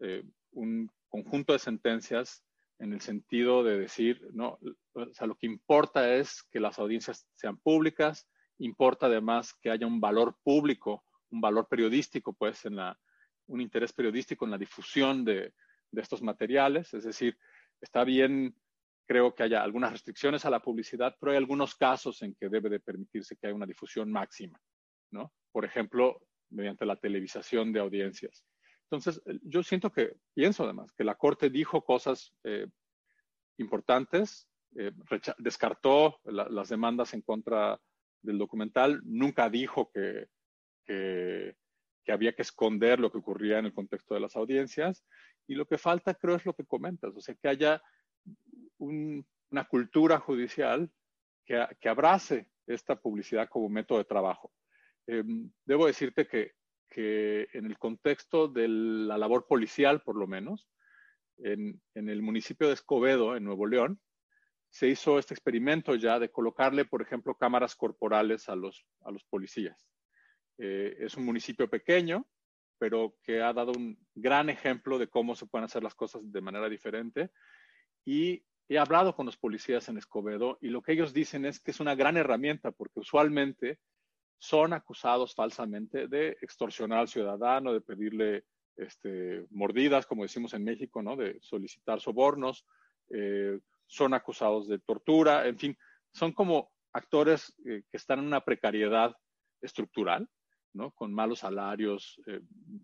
eh, un conjunto de sentencias en el sentido de decir, no, o sea, lo que importa es que las audiencias sean públicas, importa además que haya un valor público, un valor periodístico, pues, en la, un interés periodístico en la difusión de, de estos materiales, es decir, está bien, creo que haya algunas restricciones a la publicidad, pero hay algunos casos en que debe de permitirse que haya una difusión máxima, ¿no? Por ejemplo, mediante la televisación de audiencias. Entonces, yo siento que, pienso además, que la Corte dijo cosas eh, importantes, eh, descartó las demandas en contra del documental, nunca dijo que, que, había que esconder lo que ocurría en el contexto de las audiencias, y lo que falta creo es lo que comentas, o sea, que haya una cultura judicial que, que, abrace esta publicidad como método de trabajo. Em, debo decirte que que en el contexto de la labor policial, por lo menos, en, el municipio de Escobedo, en Nuevo León, se hizo este experimento ya de colocarle, por ejemplo, cámaras corporales a los, a los policías. Eh, es un municipio pequeño, pero que ha dado un gran ejemplo de cómo se pueden hacer las cosas de manera diferente. Y he hablado con los policías en Escobedo y lo que ellos dicen es que es una gran herramienta porque usualmente son acusados falsamente de extorsionar al ciudadano, de pedirle este, mordidas, como decimos en México, ¿no? de solicitar sobornos, eh, son acusados de tortura, en fin, son como actores eh, que están en una precariedad estructural, ¿no? con malos salarios, eh,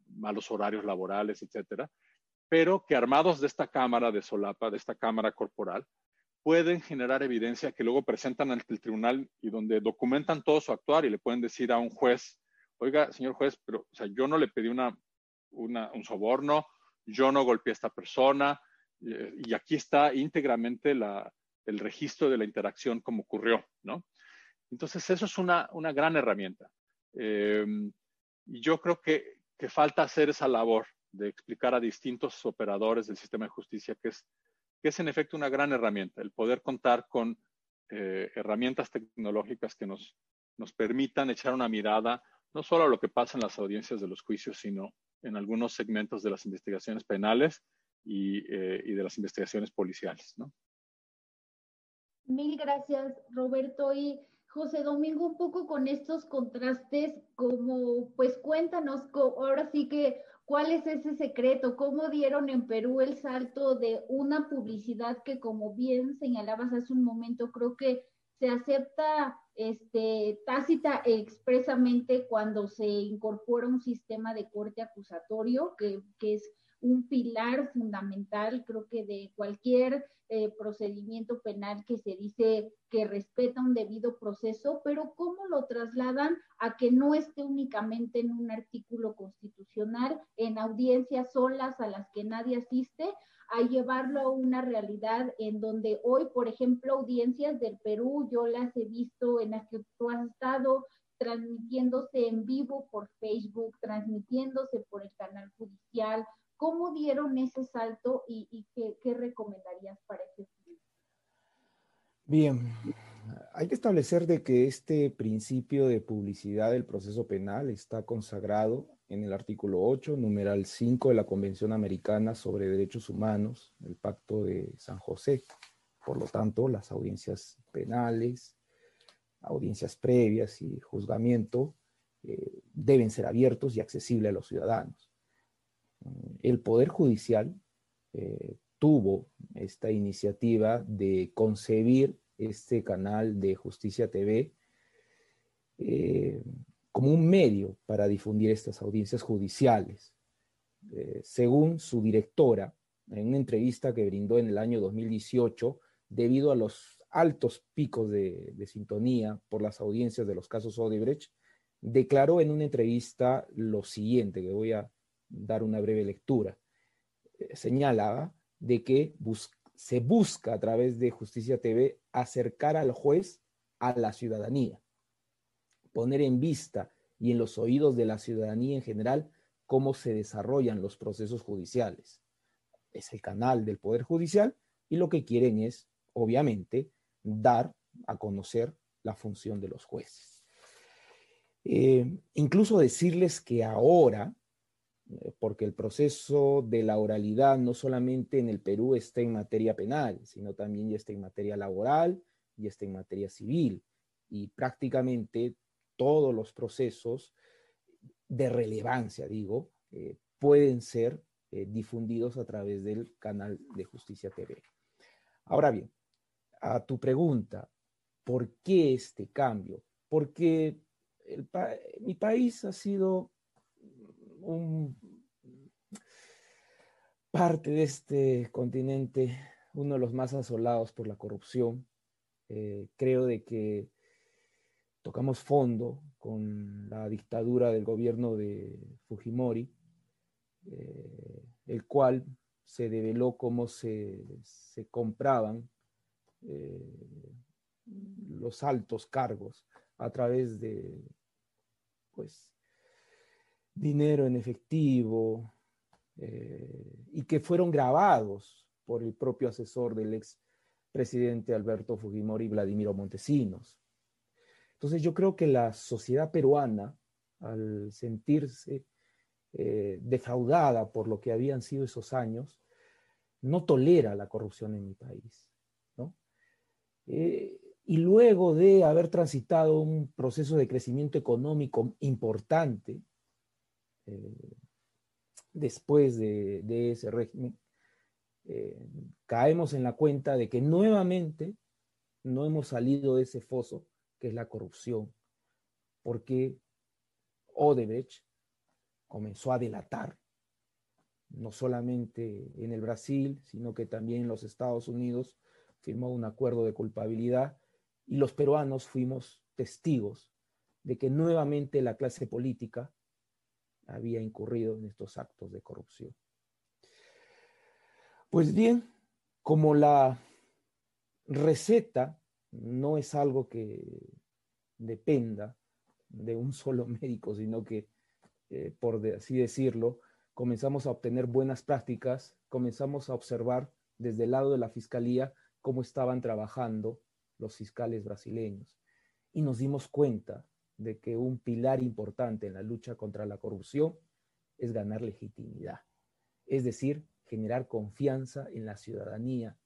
malos horarios laborales, etcétera, pero que armados de esta cámara de solapa, de esta cámara corporal, pueden generar evidencia que luego presentan ante el tribunal y donde documentan todo su actuar y le pueden decir a un juez, oiga, señor juez, pero o sea, yo no le pedí una, un soborno, yo no golpeé a esta persona, eh, y aquí está íntegramente el registro de la interacción como ocurrió, ¿no? Entonces, eso es una, una gran herramienta. Eh, y yo creo que, que falta hacer esa labor de explicar a distintos operadores del sistema de justicia que es que es en efecto una gran herramienta, el poder contar con eh, herramientas tecnológicas que nos, nos permitan echar una mirada no solo a lo que pasa en las audiencias de los juicios, sino en algunos segmentos de las investigaciones penales y, eh, y de las investigaciones policiales. ¿no? Mil gracias, Roberto. Y José Domingo, un poco con estos contrastes, como pues cuéntanos, ahora sí que, ¿cuál es ese secreto? ¿Cómo dieron en Perú el salto de una publicidad que, como bien señalabas hace un momento, creo que se acepta este, tácita e expresamente cuando se incorpora un sistema de corte acusatorio, que, que es un pilar fundamental, creo que de cualquier eh, procedimiento penal que se dice que respeta un debido proceso, pero cómo lo trasladan a que no esté únicamente en un artículo constitucional, en audiencias solas a las que nadie asiste, a llevarlo a una realidad en donde hoy, por ejemplo, audiencias del Perú, yo las he visto en las que tú has estado transmitiéndose en vivo por Facebook, transmitiéndose por el canal judicial, ¿Cómo dieron ese salto y, qué, recomendarías para fin? Bien, hay que establecer de que este principio de publicidad del proceso penal está consagrado en el artículo 8, numeral 5 de la Convención Americana sobre Derechos Humanos, el Pacto de San José. Por lo tanto, las audiencias penales, audiencias previas y juzgamiento eh, deben ser abiertos y accesibles a los ciudadanos el Poder Judicial eh, tuvo esta iniciativa de concebir este canal de Justicia TV eh, como un medio para difundir estas audiencias judiciales. Eh, según su directora, en una entrevista que brindó en el año 2018, debido a los altos picos de, de sintonía por las audiencias de los casos Odebrecht, declaró en una entrevista lo siguiente, que voy a dar una breve lectura. Eh, señalaba de que se busca a través de Justicia TV acercar al juez a la ciudadanía, poner en vista y en los oídos de la ciudadanía en general cómo se desarrollan los procesos judiciales. Es el canal del Poder Judicial y lo que quieren es, obviamente, dar a conocer la función de los jueces. Eh, incluso decirles que ahora porque el proceso de la oralidad no solamente en el Perú está en materia penal, sino también ya está en materia laboral y está en materia civil. Y prácticamente todos los procesos de relevancia, digo, eh, pueden ser eh, difundidos a través del canal de Justicia TV. Ahora bien, a tu pregunta, ¿por qué este cambio? Porque mi país ha sido un parte de este continente, uno de los más asolados por la corrupción. Eh, creo de que tocamos fondo con la dictadura del gobierno de Fujimori, eh, el cual se develó cómo se, se compraban eh, los altos cargos a través de pues dinero en efectivo eh, y que fueron grabados por el propio asesor del ex presidente Alberto Fujimori, Vladimiro Montesinos. Entonces yo creo que la sociedad peruana, al sentirse eh, defraudada por lo que habían sido esos años, no tolera la corrupción en mi país. Eh, y luego de haber transitado un proceso de crecimiento económico importante, eh, después de, ese régimen, eh, caemos en la cuenta de que nuevamente no hemos salido de ese foso que es la corrupción, porque Odebrecht comenzó a delatar, no solamente en el Brasil, sino que también en los Estados Unidos, firmó un acuerdo de culpabilidad y los peruanos fuimos testigos de que nuevamente la clase política había incurrido en estos actos de corrupción. Pues bien, como la receta no es algo que dependa de un solo médico, sino que, eh, por así decirlo, comenzamos a obtener buenas prácticas, comenzamos a observar desde el lado de la fiscalía cómo estaban trabajando los fiscales brasileños y nos dimos cuenta de que un pilar importante en la lucha contra la corrupción es ganar legitimidad, es decir, generar confianza en la ciudadanía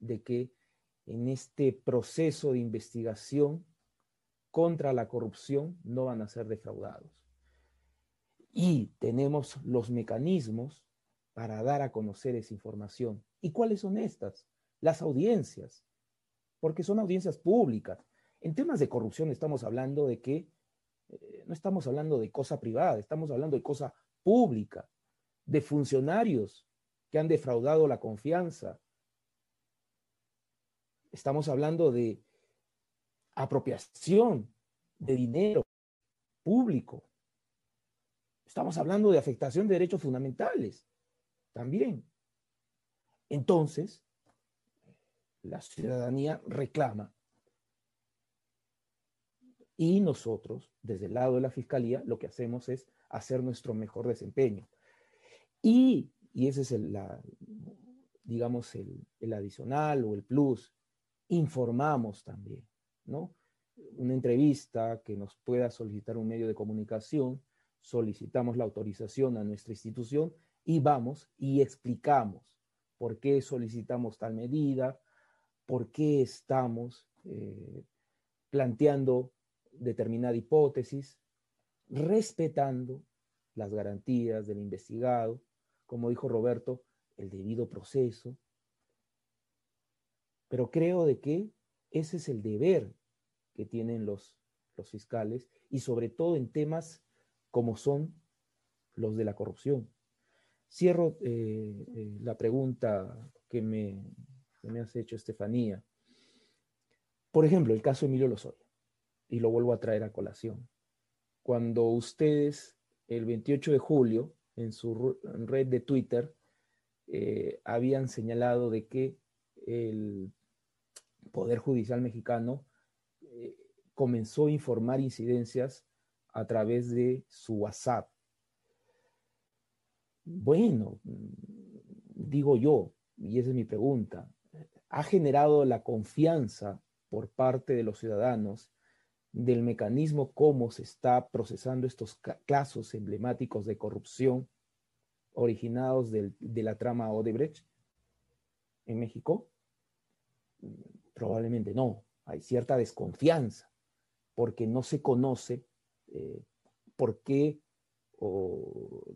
de que en este proceso de investigación contra la corrupción no van a ser defraudados. Y tenemos los mecanismos para dar a conocer esa información. ¿Y cuáles son estas? Las audiencias, porque son audiencias públicas. En temas de corrupción estamos hablando de que eh, no estamos hablando de cosa privada, estamos hablando de cosa pública, de funcionarios que han defraudado la confianza. Estamos hablando de apropiación de dinero público. Estamos hablando de afectación de derechos fundamentales también. Entonces, la ciudadanía reclama y nosotros, desde el lado de la Fiscalía, lo que hacemos es hacer nuestro mejor desempeño. Y, y ese es el, digamos, el, el adicional o el plus, informamos también, ¿no? Una entrevista que nos pueda solicitar un medio de comunicación, solicitamos la autorización a nuestra institución y vamos y explicamos por qué solicitamos tal medida, por qué estamos eh, planteando determinada hipótesis, respetando las garantías del investigado, como dijo Roberto, el debido proceso. Pero creo de que ese es el deber que tienen los, los fiscales y sobre todo en temas como son los de la corrupción. Cierro eh, eh, la pregunta que me, me has hecho, Estefanía. Por ejemplo, el caso Emilio Lozoya y lo vuelvo a traer a colación. Cuando ustedes el 28 de julio en su red de Twitter eh, habían señalado de que el Poder Judicial mexicano eh, comenzó a informar incidencias a través de su WhatsApp. Bueno, digo yo, y esa es mi pregunta, ¿ha generado la confianza por parte de los ciudadanos del mecanismo cómo se está procesando estos casos emblemáticos de corrupción originados de la trama Odebrecht en México? Probablemente no. Hay cierta desconfianza porque no se conoce eh, por qué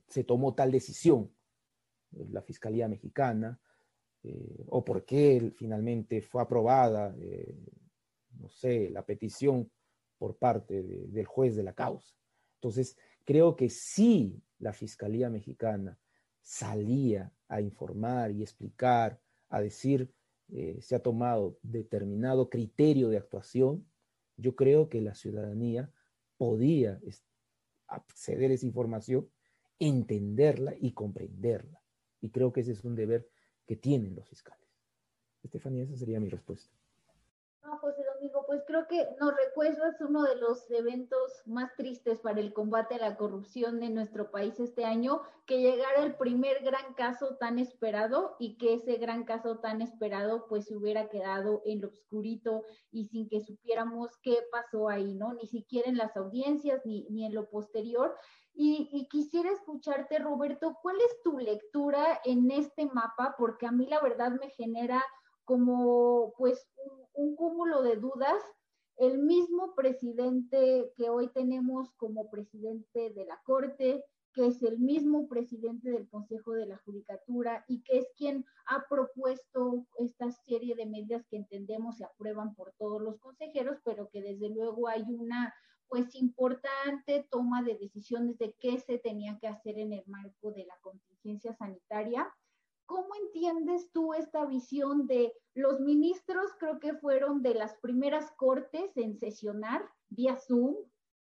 se tomó tal decisión la Fiscalía Mexicana eh, o por qué finalmente fue aprobada, eh, no sé, la petición por parte del juez de la causa. Entonces, creo que si la Fiscalía Mexicana salía a informar y explicar, a decir, eh, se ha tomado determinado criterio de actuación, yo creo que la ciudadanía podía acceder a esa información, entenderla y comprenderla. Y creo que ese es un deber que tienen los fiscales. Estefanía, esa sería mi respuesta. No, José Domingo, pues creo que nos recuerdas uno de los eventos más tristes para el combate a la corrupción de nuestro país este año, que llegara el primer gran caso tan esperado y que ese gran caso tan esperado pues se hubiera quedado en lo oscurito y sin que supiéramos qué pasó ahí, ¿no? Ni siquiera en las audiencias ni, ni en lo posterior. Y, y, quisiera escucharte, Roberto, ¿cuál es tu lectura en este mapa? Porque a mí la verdad me genera como pues un, cúmulo de dudas. El mismo presidente que hoy tenemos como presidente de la Corte, que es el mismo presidente del Consejo de la Judicatura y que es quien ha propuesto esta serie de medidas que entendemos se aprueban por todos los consejeros, pero que desde luego hay una pues importante toma de decisiones de qué se tenía que hacer en el marco de la contingencia sanitaria. ¿Cómo entiendes tú esta visión de los ministros? Creo que fueron de las primeras cortes en sesionar vía Zoom.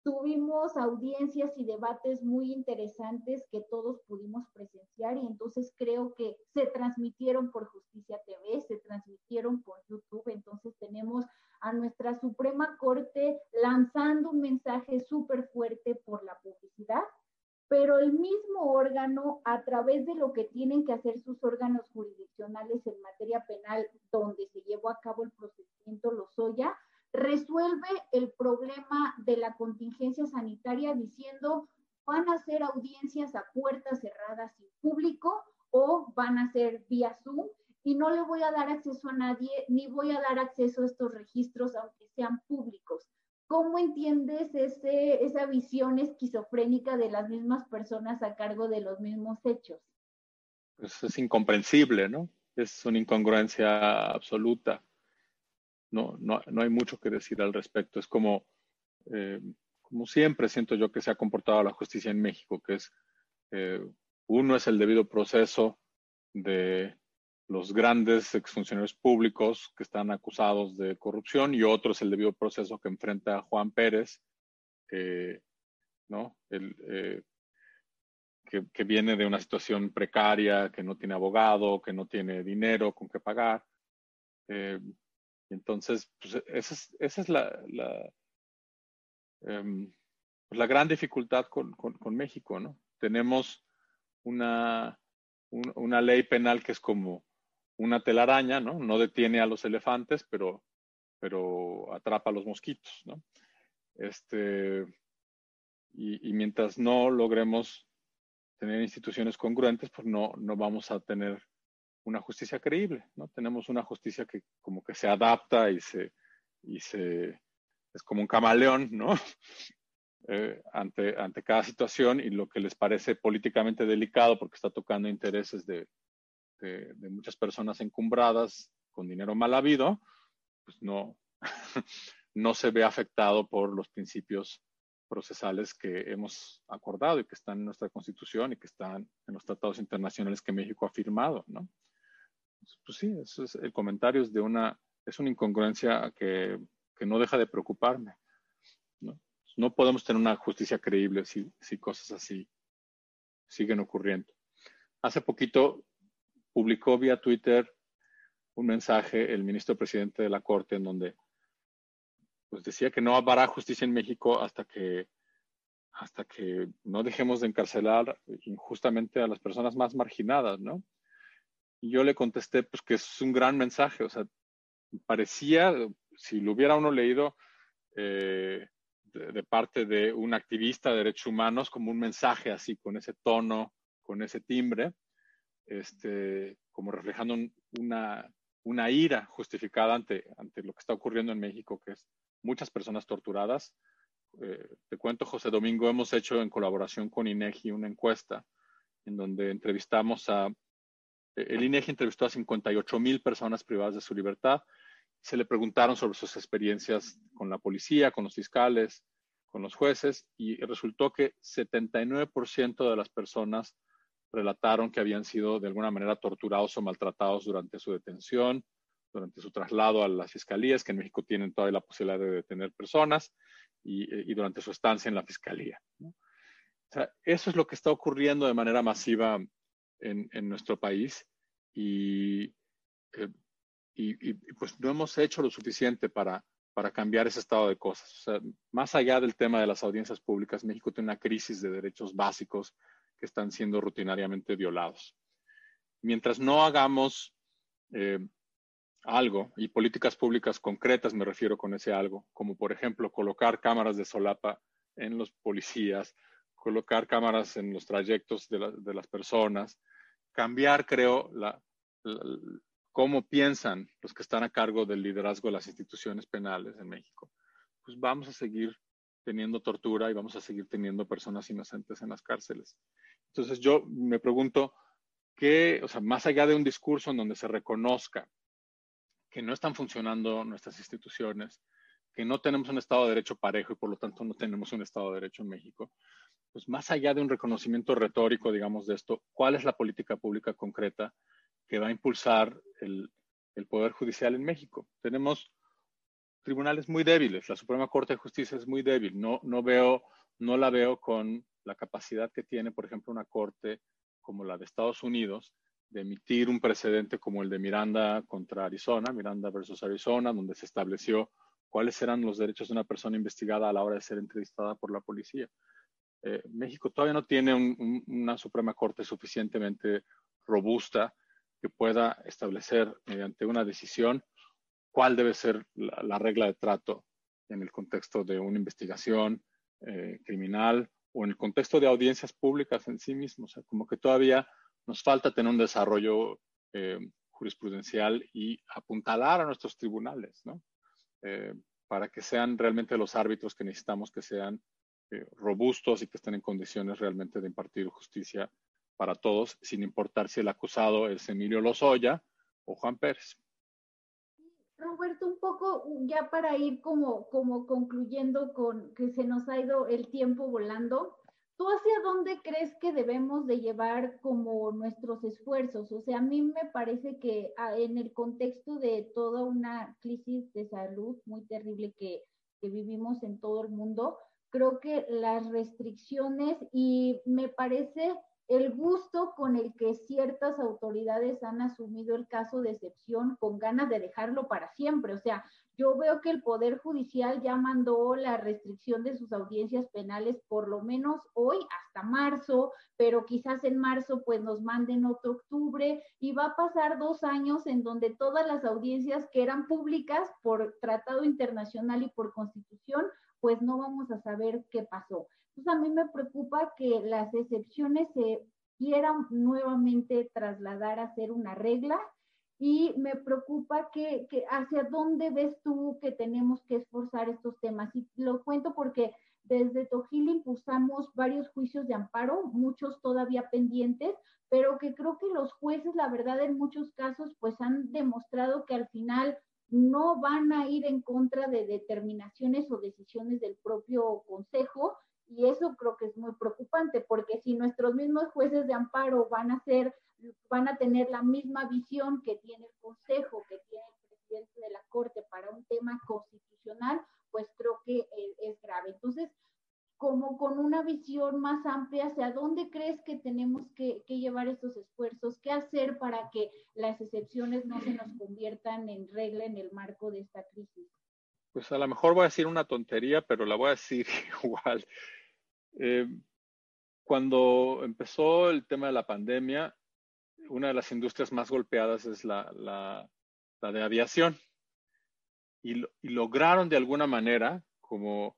Tuvimos audiencias y debates muy interesantes que todos pudimos presenciar y entonces creo que se transmitieron por Justicia TV, se transmitieron por YouTube. Entonces tenemos a nuestra Suprema Corte lanzando un mensaje súper fuerte por la publicidad pero el mismo órgano, a través de lo que tienen que hacer sus órganos jurisdiccionales en materia penal, donde se llevó a cabo el procedimiento Lozoya, resuelve el problema de la contingencia sanitaria diciendo van a ser audiencias a puertas cerradas sin público o van a ser vía Zoom y no le voy a dar acceso a nadie ni voy a dar acceso a estos registros aunque sean públicos. ¿Cómo entiendes ese, esa visión esquizofrénica de las mismas personas a cargo de los mismos hechos? Pues es incomprensible, ¿no? Es una incongruencia absoluta. No, no, no hay mucho que decir al respecto. Es como, eh, como siempre siento yo que se ha comportado la justicia en México, que es, eh, uno es el debido proceso de los grandes exfuncionarios públicos que están acusados de corrupción y otro es el debido proceso que enfrenta Juan Pérez, ¿no? Eh, que, viene de una situación precaria, que no tiene abogado, que no tiene dinero con que pagar. Eh, entonces, pues, esa es, esa es la, la, em, pues, gran dificultad con, con, México, ¿no? Tenemos una, una ley penal que es como una telaraña, ¿no? No detiene a los elefantes, pero, pero atrapa a los mosquitos, ¿no? Este, y, mientras no logremos tener instituciones congruentes, pues no, no vamos a tener una justicia creíble, ¿no? Tenemos una justicia que como que se adapta y se, y se es como un camaleón, ¿no? Eh, ante, ante cada situación y lo que les parece políticamente delicado porque está tocando intereses de, de, muchas personas encumbradas con dinero mal habido, pues no, no se ve afectado por los principios procesales que hemos acordado y que están en nuestra constitución y que están en los tratados internacionales que México ha firmado, ¿no? Pues sí, eso es, el comentario es de una, es una incongruencia que, que no deja de preocuparme, ¿no? No podemos tener una justicia creíble si, si cosas así siguen ocurriendo. Hace poquito publicó vía Twitter un mensaje el ministro presidente de la Corte en donde pues decía que no habrá justicia en México hasta que hasta que no dejemos de encarcelar injustamente a las personas más marginadas, ¿no? Yo le contesté pues que es un gran mensaje, o sea, parecía, si lo hubiera uno leído eh, de, de, parte de un activista de derechos humanos, como un mensaje así, con ese tono, con ese timbre, este, como reflejando una, una ira justificada ante, ante lo que está ocurriendo en México, que es muchas personas torturadas. Eh, te cuento, José Domingo, hemos hecho en colaboración con INEGI una encuesta en donde entrevistamos a, el INEGI entrevistó a 58 mil personas privadas de su libertad. Se le preguntaron sobre sus experiencias con la policía, con los fiscales, con los jueces, y resultó que 79% de las personas relataron que habían sido de alguna manera torturados o maltratados durante su detención, durante su traslado a las fiscalías, que en México tienen todavía la posibilidad de detener personas, y, durante su estancia en la fiscalía. eso es lo que está ocurriendo de manera masiva en, nuestro país eh, y, pues no hemos hecho lo suficiente para, para cambiar ese estado de cosas. más allá del tema de las audiencias públicas, México tiene una crisis de derechos básicos están siendo rutinariamente violados. Mientras no hagamos eh, algo y políticas públicas concretas, me refiero con ese algo, como por ejemplo colocar cámaras de solapa en los policías, colocar cámaras en los trayectos de, las personas, cambiar, creo, la, cómo piensan los que están a cargo del liderazgo de las instituciones penales en México, pues vamos a seguir teniendo tortura y vamos a seguir teniendo personas inocentes en las cárceles. Entonces yo me pregunto, ¿qué, o sea, más allá de un discurso en donde se reconozca que no están funcionando nuestras instituciones, que no tenemos un Estado de Derecho parejo y por lo tanto no tenemos un Estado de Derecho en México, pues más allá de un reconocimiento retórico, digamos, de esto, ¿cuál es la política pública concreta que va a impulsar el, Poder Judicial en México? Tenemos tribunales muy débiles. La Suprema Corte de Justicia es muy débil. No, no, veo, no la veo con la capacidad que tiene, por ejemplo, una corte como la de Estados Unidos de emitir un precedente como el de Miranda contra Arizona, Miranda versus Arizona, donde se estableció cuáles eran los derechos de una persona investigada a la hora de ser entrevistada por la policía. eh, México todavía no tiene una Suprema Corte suficientemente robusta que pueda establecer mediante una decisión cuál debe ser la, regla de trato en el contexto de una investigación eh, criminal o en el contexto de audiencias públicas en sí mismos. O sea, como que todavía nos falta tener un desarrollo eh, jurisprudencial y apuntalar a nuestros tribunales, ¿no? para que sean realmente los árbitros que necesitamos que sean eh, robustos y que estén en condiciones realmente de impartir justicia para todos, sin importar si el acusado es Emilio Lozoya o Juan Pérez. Roberto, un poco ya para ir como, como concluyendo con que se nos ha ido el tiempo volando, ¿tú hacia dónde crees que debemos de llevar como nuestros esfuerzos? O sea, a mí me parece que ah, en el contexto de toda una crisis de salud muy terrible que, que vivimos en todo el mundo, creo que las restricciones y me parece el gusto con el que ciertas autoridades han asumido el caso de excepción con ganas de dejarlo para siempre. O sea, yo veo que el Poder Judicial ya mandó la restricción de sus audiencias penales por lo menos hoy hasta marzo, pero quizás en marzo pues nos manden otro octubre y va a pasar dos años en donde todas las audiencias que eran públicas por tratado internacional y por constitución pues no vamos a saber qué pasó. Entonces a mí me preocupa que las excepciones se quieran nuevamente trasladar a ser una regla y me preocupa que, hacia dónde ves tú que tenemos que esforzar estos temas. Y lo cuento porque desde Tojil impulsamos varios juicios de amparo, muchos todavía pendientes, pero que creo que los jueces, la verdad, en muchos casos, pues han demostrado que al final no van a ir en contra de determinaciones o decisiones del propio Consejo y eso creo que es muy preocupante porque si nuestros mismos jueces de amparo van a ser van a tener la misma visión que tiene el Consejo, que tiene el presidente de la Corte para un tema constitucional, pues creo que eh, es grave. Entonces, como con una visión más amplia, ¿hacia dónde crees que tenemos que, llevar estos esfuerzos? ¿Qué hacer para que las excepciones no se nos conviertan en regla en el marco de esta crisis? Pues a lo mejor voy a decir una tontería, pero la voy a decir igual. Eh, cuando empezó el tema de la pandemia, una de las industrias más golpeadas es la, de aviación. Y, lograron de alguna manera como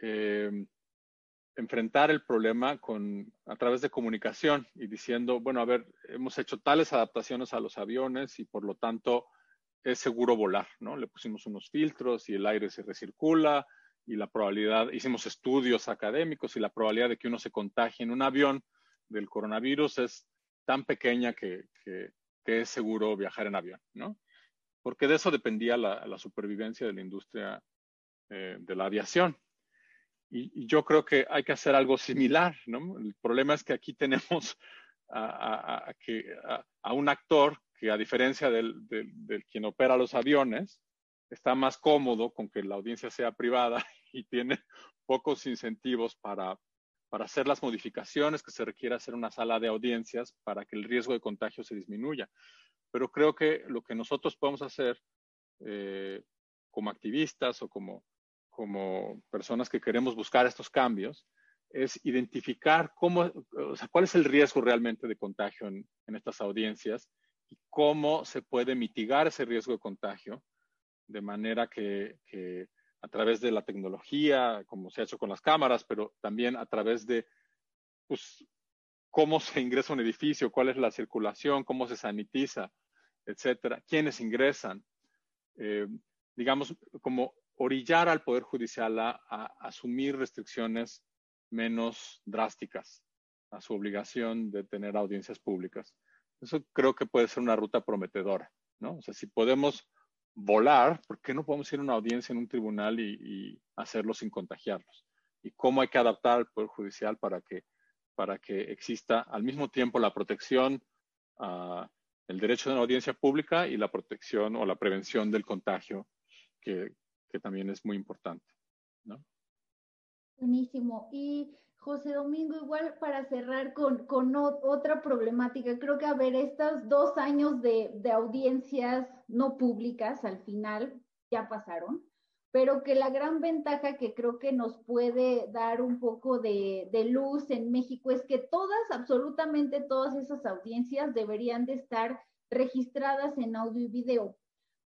eh, enfrentar el problema con, a través de comunicación y diciendo, bueno, a ver, hemos hecho tales adaptaciones a los aviones y por lo tanto es seguro volar, ¿no? Le pusimos unos filtros y el aire se recircula y la probabilidad, hicimos estudios académicos y la probabilidad de que uno se contagie en un avión del coronavirus es tan pequeña que, es seguro viajar en avión, ¿no? Porque de eso dependía la, supervivencia de la industria eh, de la aviación. Y, yo creo que hay que hacer algo similar, ¿no? El problema es que aquí tenemos a, un actor que a diferencia del, quien opera los aviones, está más cómodo con que la audiencia sea privada y tiene pocos incentivos para, para hacer las modificaciones que se requiere hacer en una sala de audiencias para que el riesgo de contagio se disminuya. Pero creo que lo que nosotros podemos hacer eh, como activistas o como como personas que queremos buscar estos cambios, es identificar cómo, o sea, cuál es el riesgo realmente de contagio en, estas audiencias y cómo se puede mitigar ese riesgo de contagio de manera que, a través de la tecnología, como se ha hecho con las cámaras, pero también a través de pues, cómo se ingresa un edificio, cuál es la circulación, cómo se sanitiza, etcétera, quiénes ingresan. Eh, digamos, como orillar al Poder Judicial a, asumir restricciones menos drásticas a su obligación de tener audiencias públicas. Eso creo que puede ser una ruta prometedora, ¿no? O sea, si podemos volar, ¿por qué no podemos ir a una audiencia en un tribunal y, hacerlo sin contagiarlos? Y cómo hay que adaptar al Poder Judicial para que, para que exista al mismo tiempo la protección, uh, el derecho de una audiencia pública y la protección o la prevención del contagio que, que también es muy importante. ¿no? Buenísimo. Y José Domingo, igual para cerrar con, otra problemática, creo que a ver, estos dos años de, de, audiencias no públicas al final ya pasaron. pero que la gran ventaja que creo que nos puede dar un poco de, de, luz en México es que todas, absolutamente todas esas audiencias deberían de estar registradas en audio y video.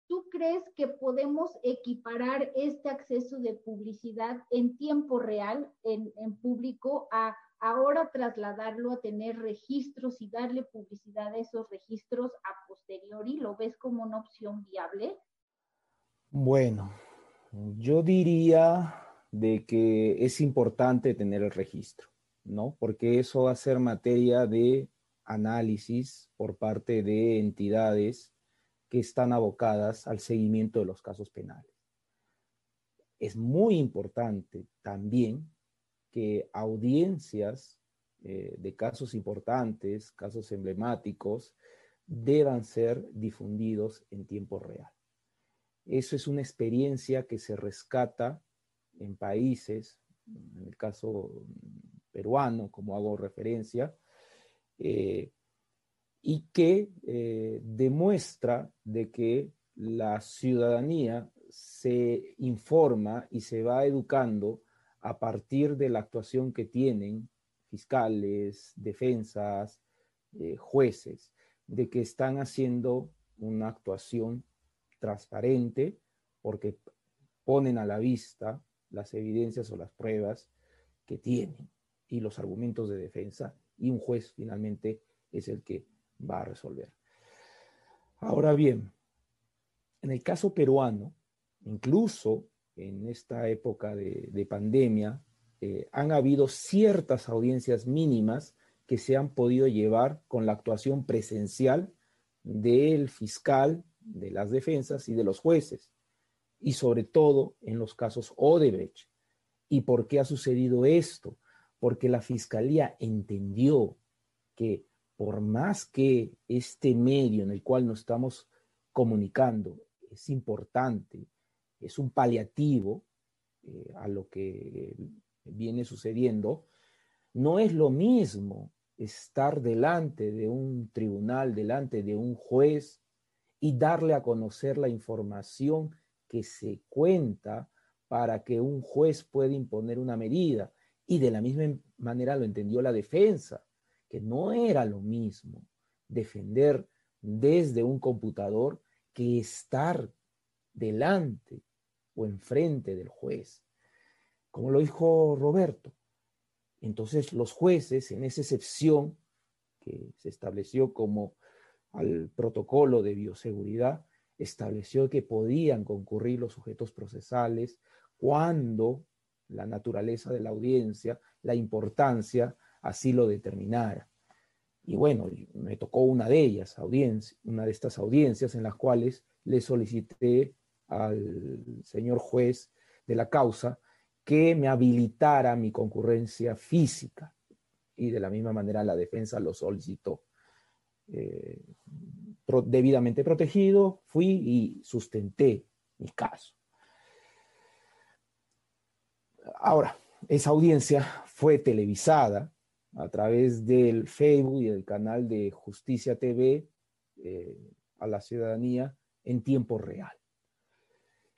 ¿Tú crees que podemos equiparar este acceso de publicidad en tiempo real, en, público, a ahora trasladarlo a tener registros y darle publicidad a esos registros a posteriori? ¿Lo ves como una opción viable? Bueno, yo diría de que es importante tener el registro, ¿no? Porque eso va a ser materia de análisis por parte de entidades están abocadas al seguimiento de los casos penales. Es muy importante también que audiencias eh, de casos importantes, casos emblemáticos, deban ser difundidos en tiempo real. Eso es una experiencia que se rescata en países, en el caso peruano, como hago referencia, eh, y que eh, demuestra de que la ciudadanía se informa y se va educando a partir de la actuación que tienen fiscales, defensas, eh, jueces, de que están haciendo una actuación transparente porque ponen a la vista las evidencias o las pruebas que tienen y los argumentos de defensa y un juez finalmente es el que va a resolver. Ahora bien, en el caso peruano, incluso en esta época de, pandemia, eh, han habido ciertas audiencias mínimas que se han podido llevar con la actuación presencial del fiscal, de las defensas y de los jueces, y sobre todo en los casos Odebrecht. ¿Y por qué ha sucedido esto? Porque la fiscalía entendió que por más que este medio en el cual nos estamos comunicando es importante, es un paliativo eh, a lo que viene sucediendo, no es lo mismo estar delante de un tribunal, delante de un juez y darle a conocer la información que se cuenta para que un juez pueda imponer una medida. Y de la misma manera lo entendió la defensa, no era lo mismo defender desde un computador que estar delante o enfrente del juez. Como lo dijo Roberto. Entonces los jueces, en esa excepción que se estableció como al protocolo de bioseguridad, estableció que podían concurrir los sujetos procesales cuando la naturaleza de la audiencia, la importancia, así lo determinara. Y bueno, me tocó una de ellas, audiencia, una de estas audiencias en las cuales le solicité al señor juez de la causa que me habilitara mi concurrencia física. Y de la misma manera la defensa lo solicitó. Eh, debidamente protegido, fui y sustenté mi caso. Ahora, esa audiencia fue televisada a través del Facebook y del canal de Justicia TV eh, a la ciudadanía en tiempo real.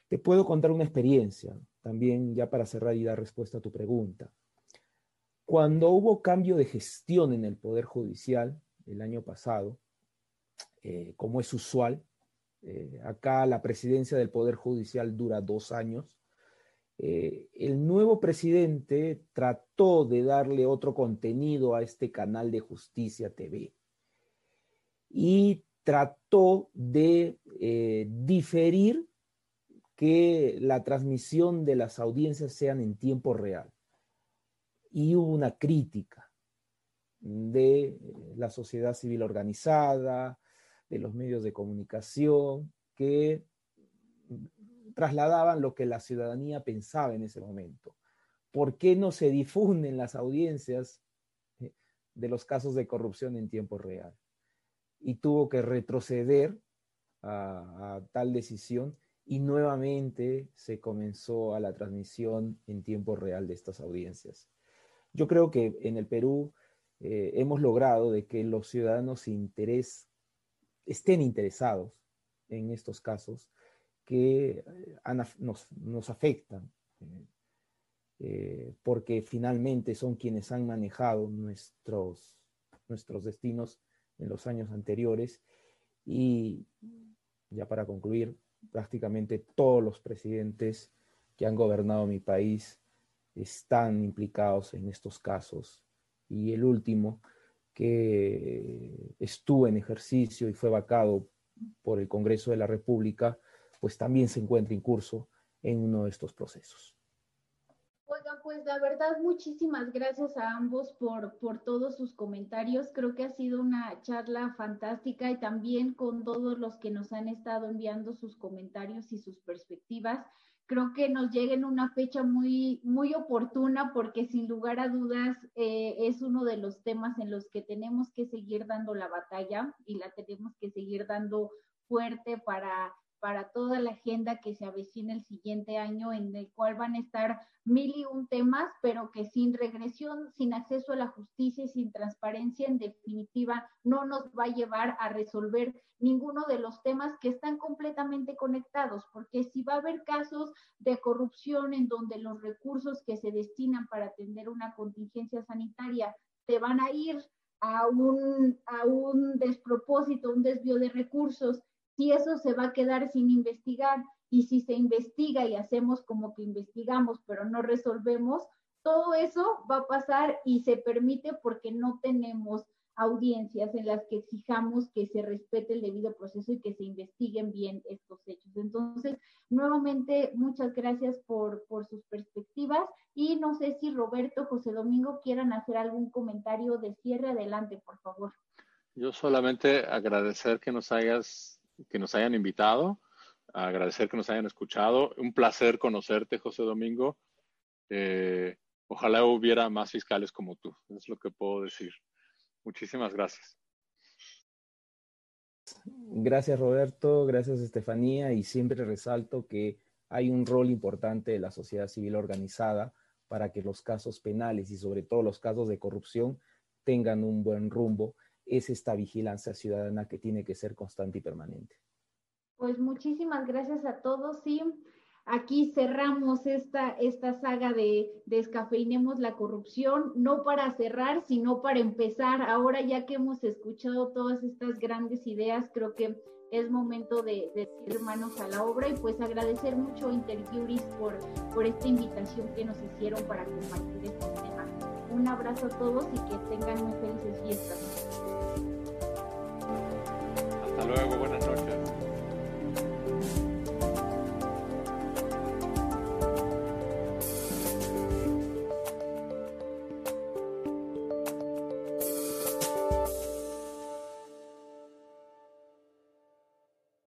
Te puedo contar una experiencia, también ya para cerrar y dar respuesta a tu pregunta. Cuando hubo cambio de gestión en el Poder Judicial el año pasado, eh, como es usual, eh, acá la presidencia del Poder Judicial dura dos años, eh, el nuevo presidente trató de darle otro contenido a este canal de Justicia TV y trató de diferir que la transmisión de las audiencias sean en tiempo real. Y hubo una crítica de la sociedad civil organizada, de los medios de comunicación, que trasladaban lo que la ciudadanía pensaba en ese momento. ¿Por qué no se difunden las audiencias de los casos de corrupción en tiempo real? Y tuvo que retroceder a, tal decisión y nuevamente se comenzó a la transmisión en tiempo real de estas audiencias. Yo creo que en el Perú eh, hemos logrado de que los ciudadanos estén interesados en estos casos que nos, afectan, porque finalmente son quienes han manejado nuestros, nuestros destinos en los años anteriores. Y ya para concluir, prácticamente todos los presidentes que han gobernado mi país están implicados en estos casos. Y el último, que estuvo en ejercicio y fue vacado por el Congreso de la República, pues también se encuentra en curso en uno de estos procesos. Oiga, pues la verdad, muchísimas gracias a ambos por, por todos sus comentarios. Creo que ha sido una charla fantástica y también con todos los que nos han estado enviando sus comentarios y sus perspectivas creo que nos llega en una fecha muy, muy oportuna porque sin lugar a dudas eh, es uno de los temas en los que tenemos que seguir dando la batalla y la tenemos que seguir dando fuerte para para toda la agenda que se avecina el siguiente año, en el cual van a estar mil y un temas, pero que sin regresión, sin acceso a la justicia y sin transparencia, en definitiva, no nos va a llevar a resolver ninguno de los temas que están completamente conectados, porque si va a haber casos de corrupción en donde los recursos que se destinan para atender una contingencia sanitaria se van a ir a un, a un despropósito, un desvío de recursos, si eso se va a quedar sin investigar y si se investiga y hacemos como que investigamos pero no resolvemos, todo eso va a pasar y se permite porque no tenemos audiencias en las que exijamos que se respete el debido proceso y que se investiguen bien estos hechos. Entonces, nuevamente, muchas gracias por, por sus perspectivas y no sé si Roberto, José Domingo quieran hacer algún comentario de cierre. Adelante, por favor. Yo solamente agradecer que nos hayas que nos hayan invitado, agradecer que nos hayan escuchado. Un placer conocerte, José Domingo. Eh, ojalá hubiera más fiscales como tú, es lo que puedo decir. Muchísimas gracias. Gracias, Roberto. Gracias, Estefanía. Y siempre resalto que hay un rol importante de la sociedad civil organizada para que los casos penales y sobre todo los casos de corrupción tengan un buen rumbo es esta vigilancia ciudadana que tiene que ser constante y permanente. Pues muchísimas gracias a todos y aquí cerramos esta, esta saga de Descafeinemos la corrupción, no para cerrar, sino para empezar. Ahora ya que hemos escuchado todas estas grandes ideas, creo que es momento de, decir manos a la obra y pues agradecer mucho a Interjuris por, por esta invitación que nos hicieron para compartir este tema. Un abrazo a todos y que tengan muy felices fiestas. Hasta luego.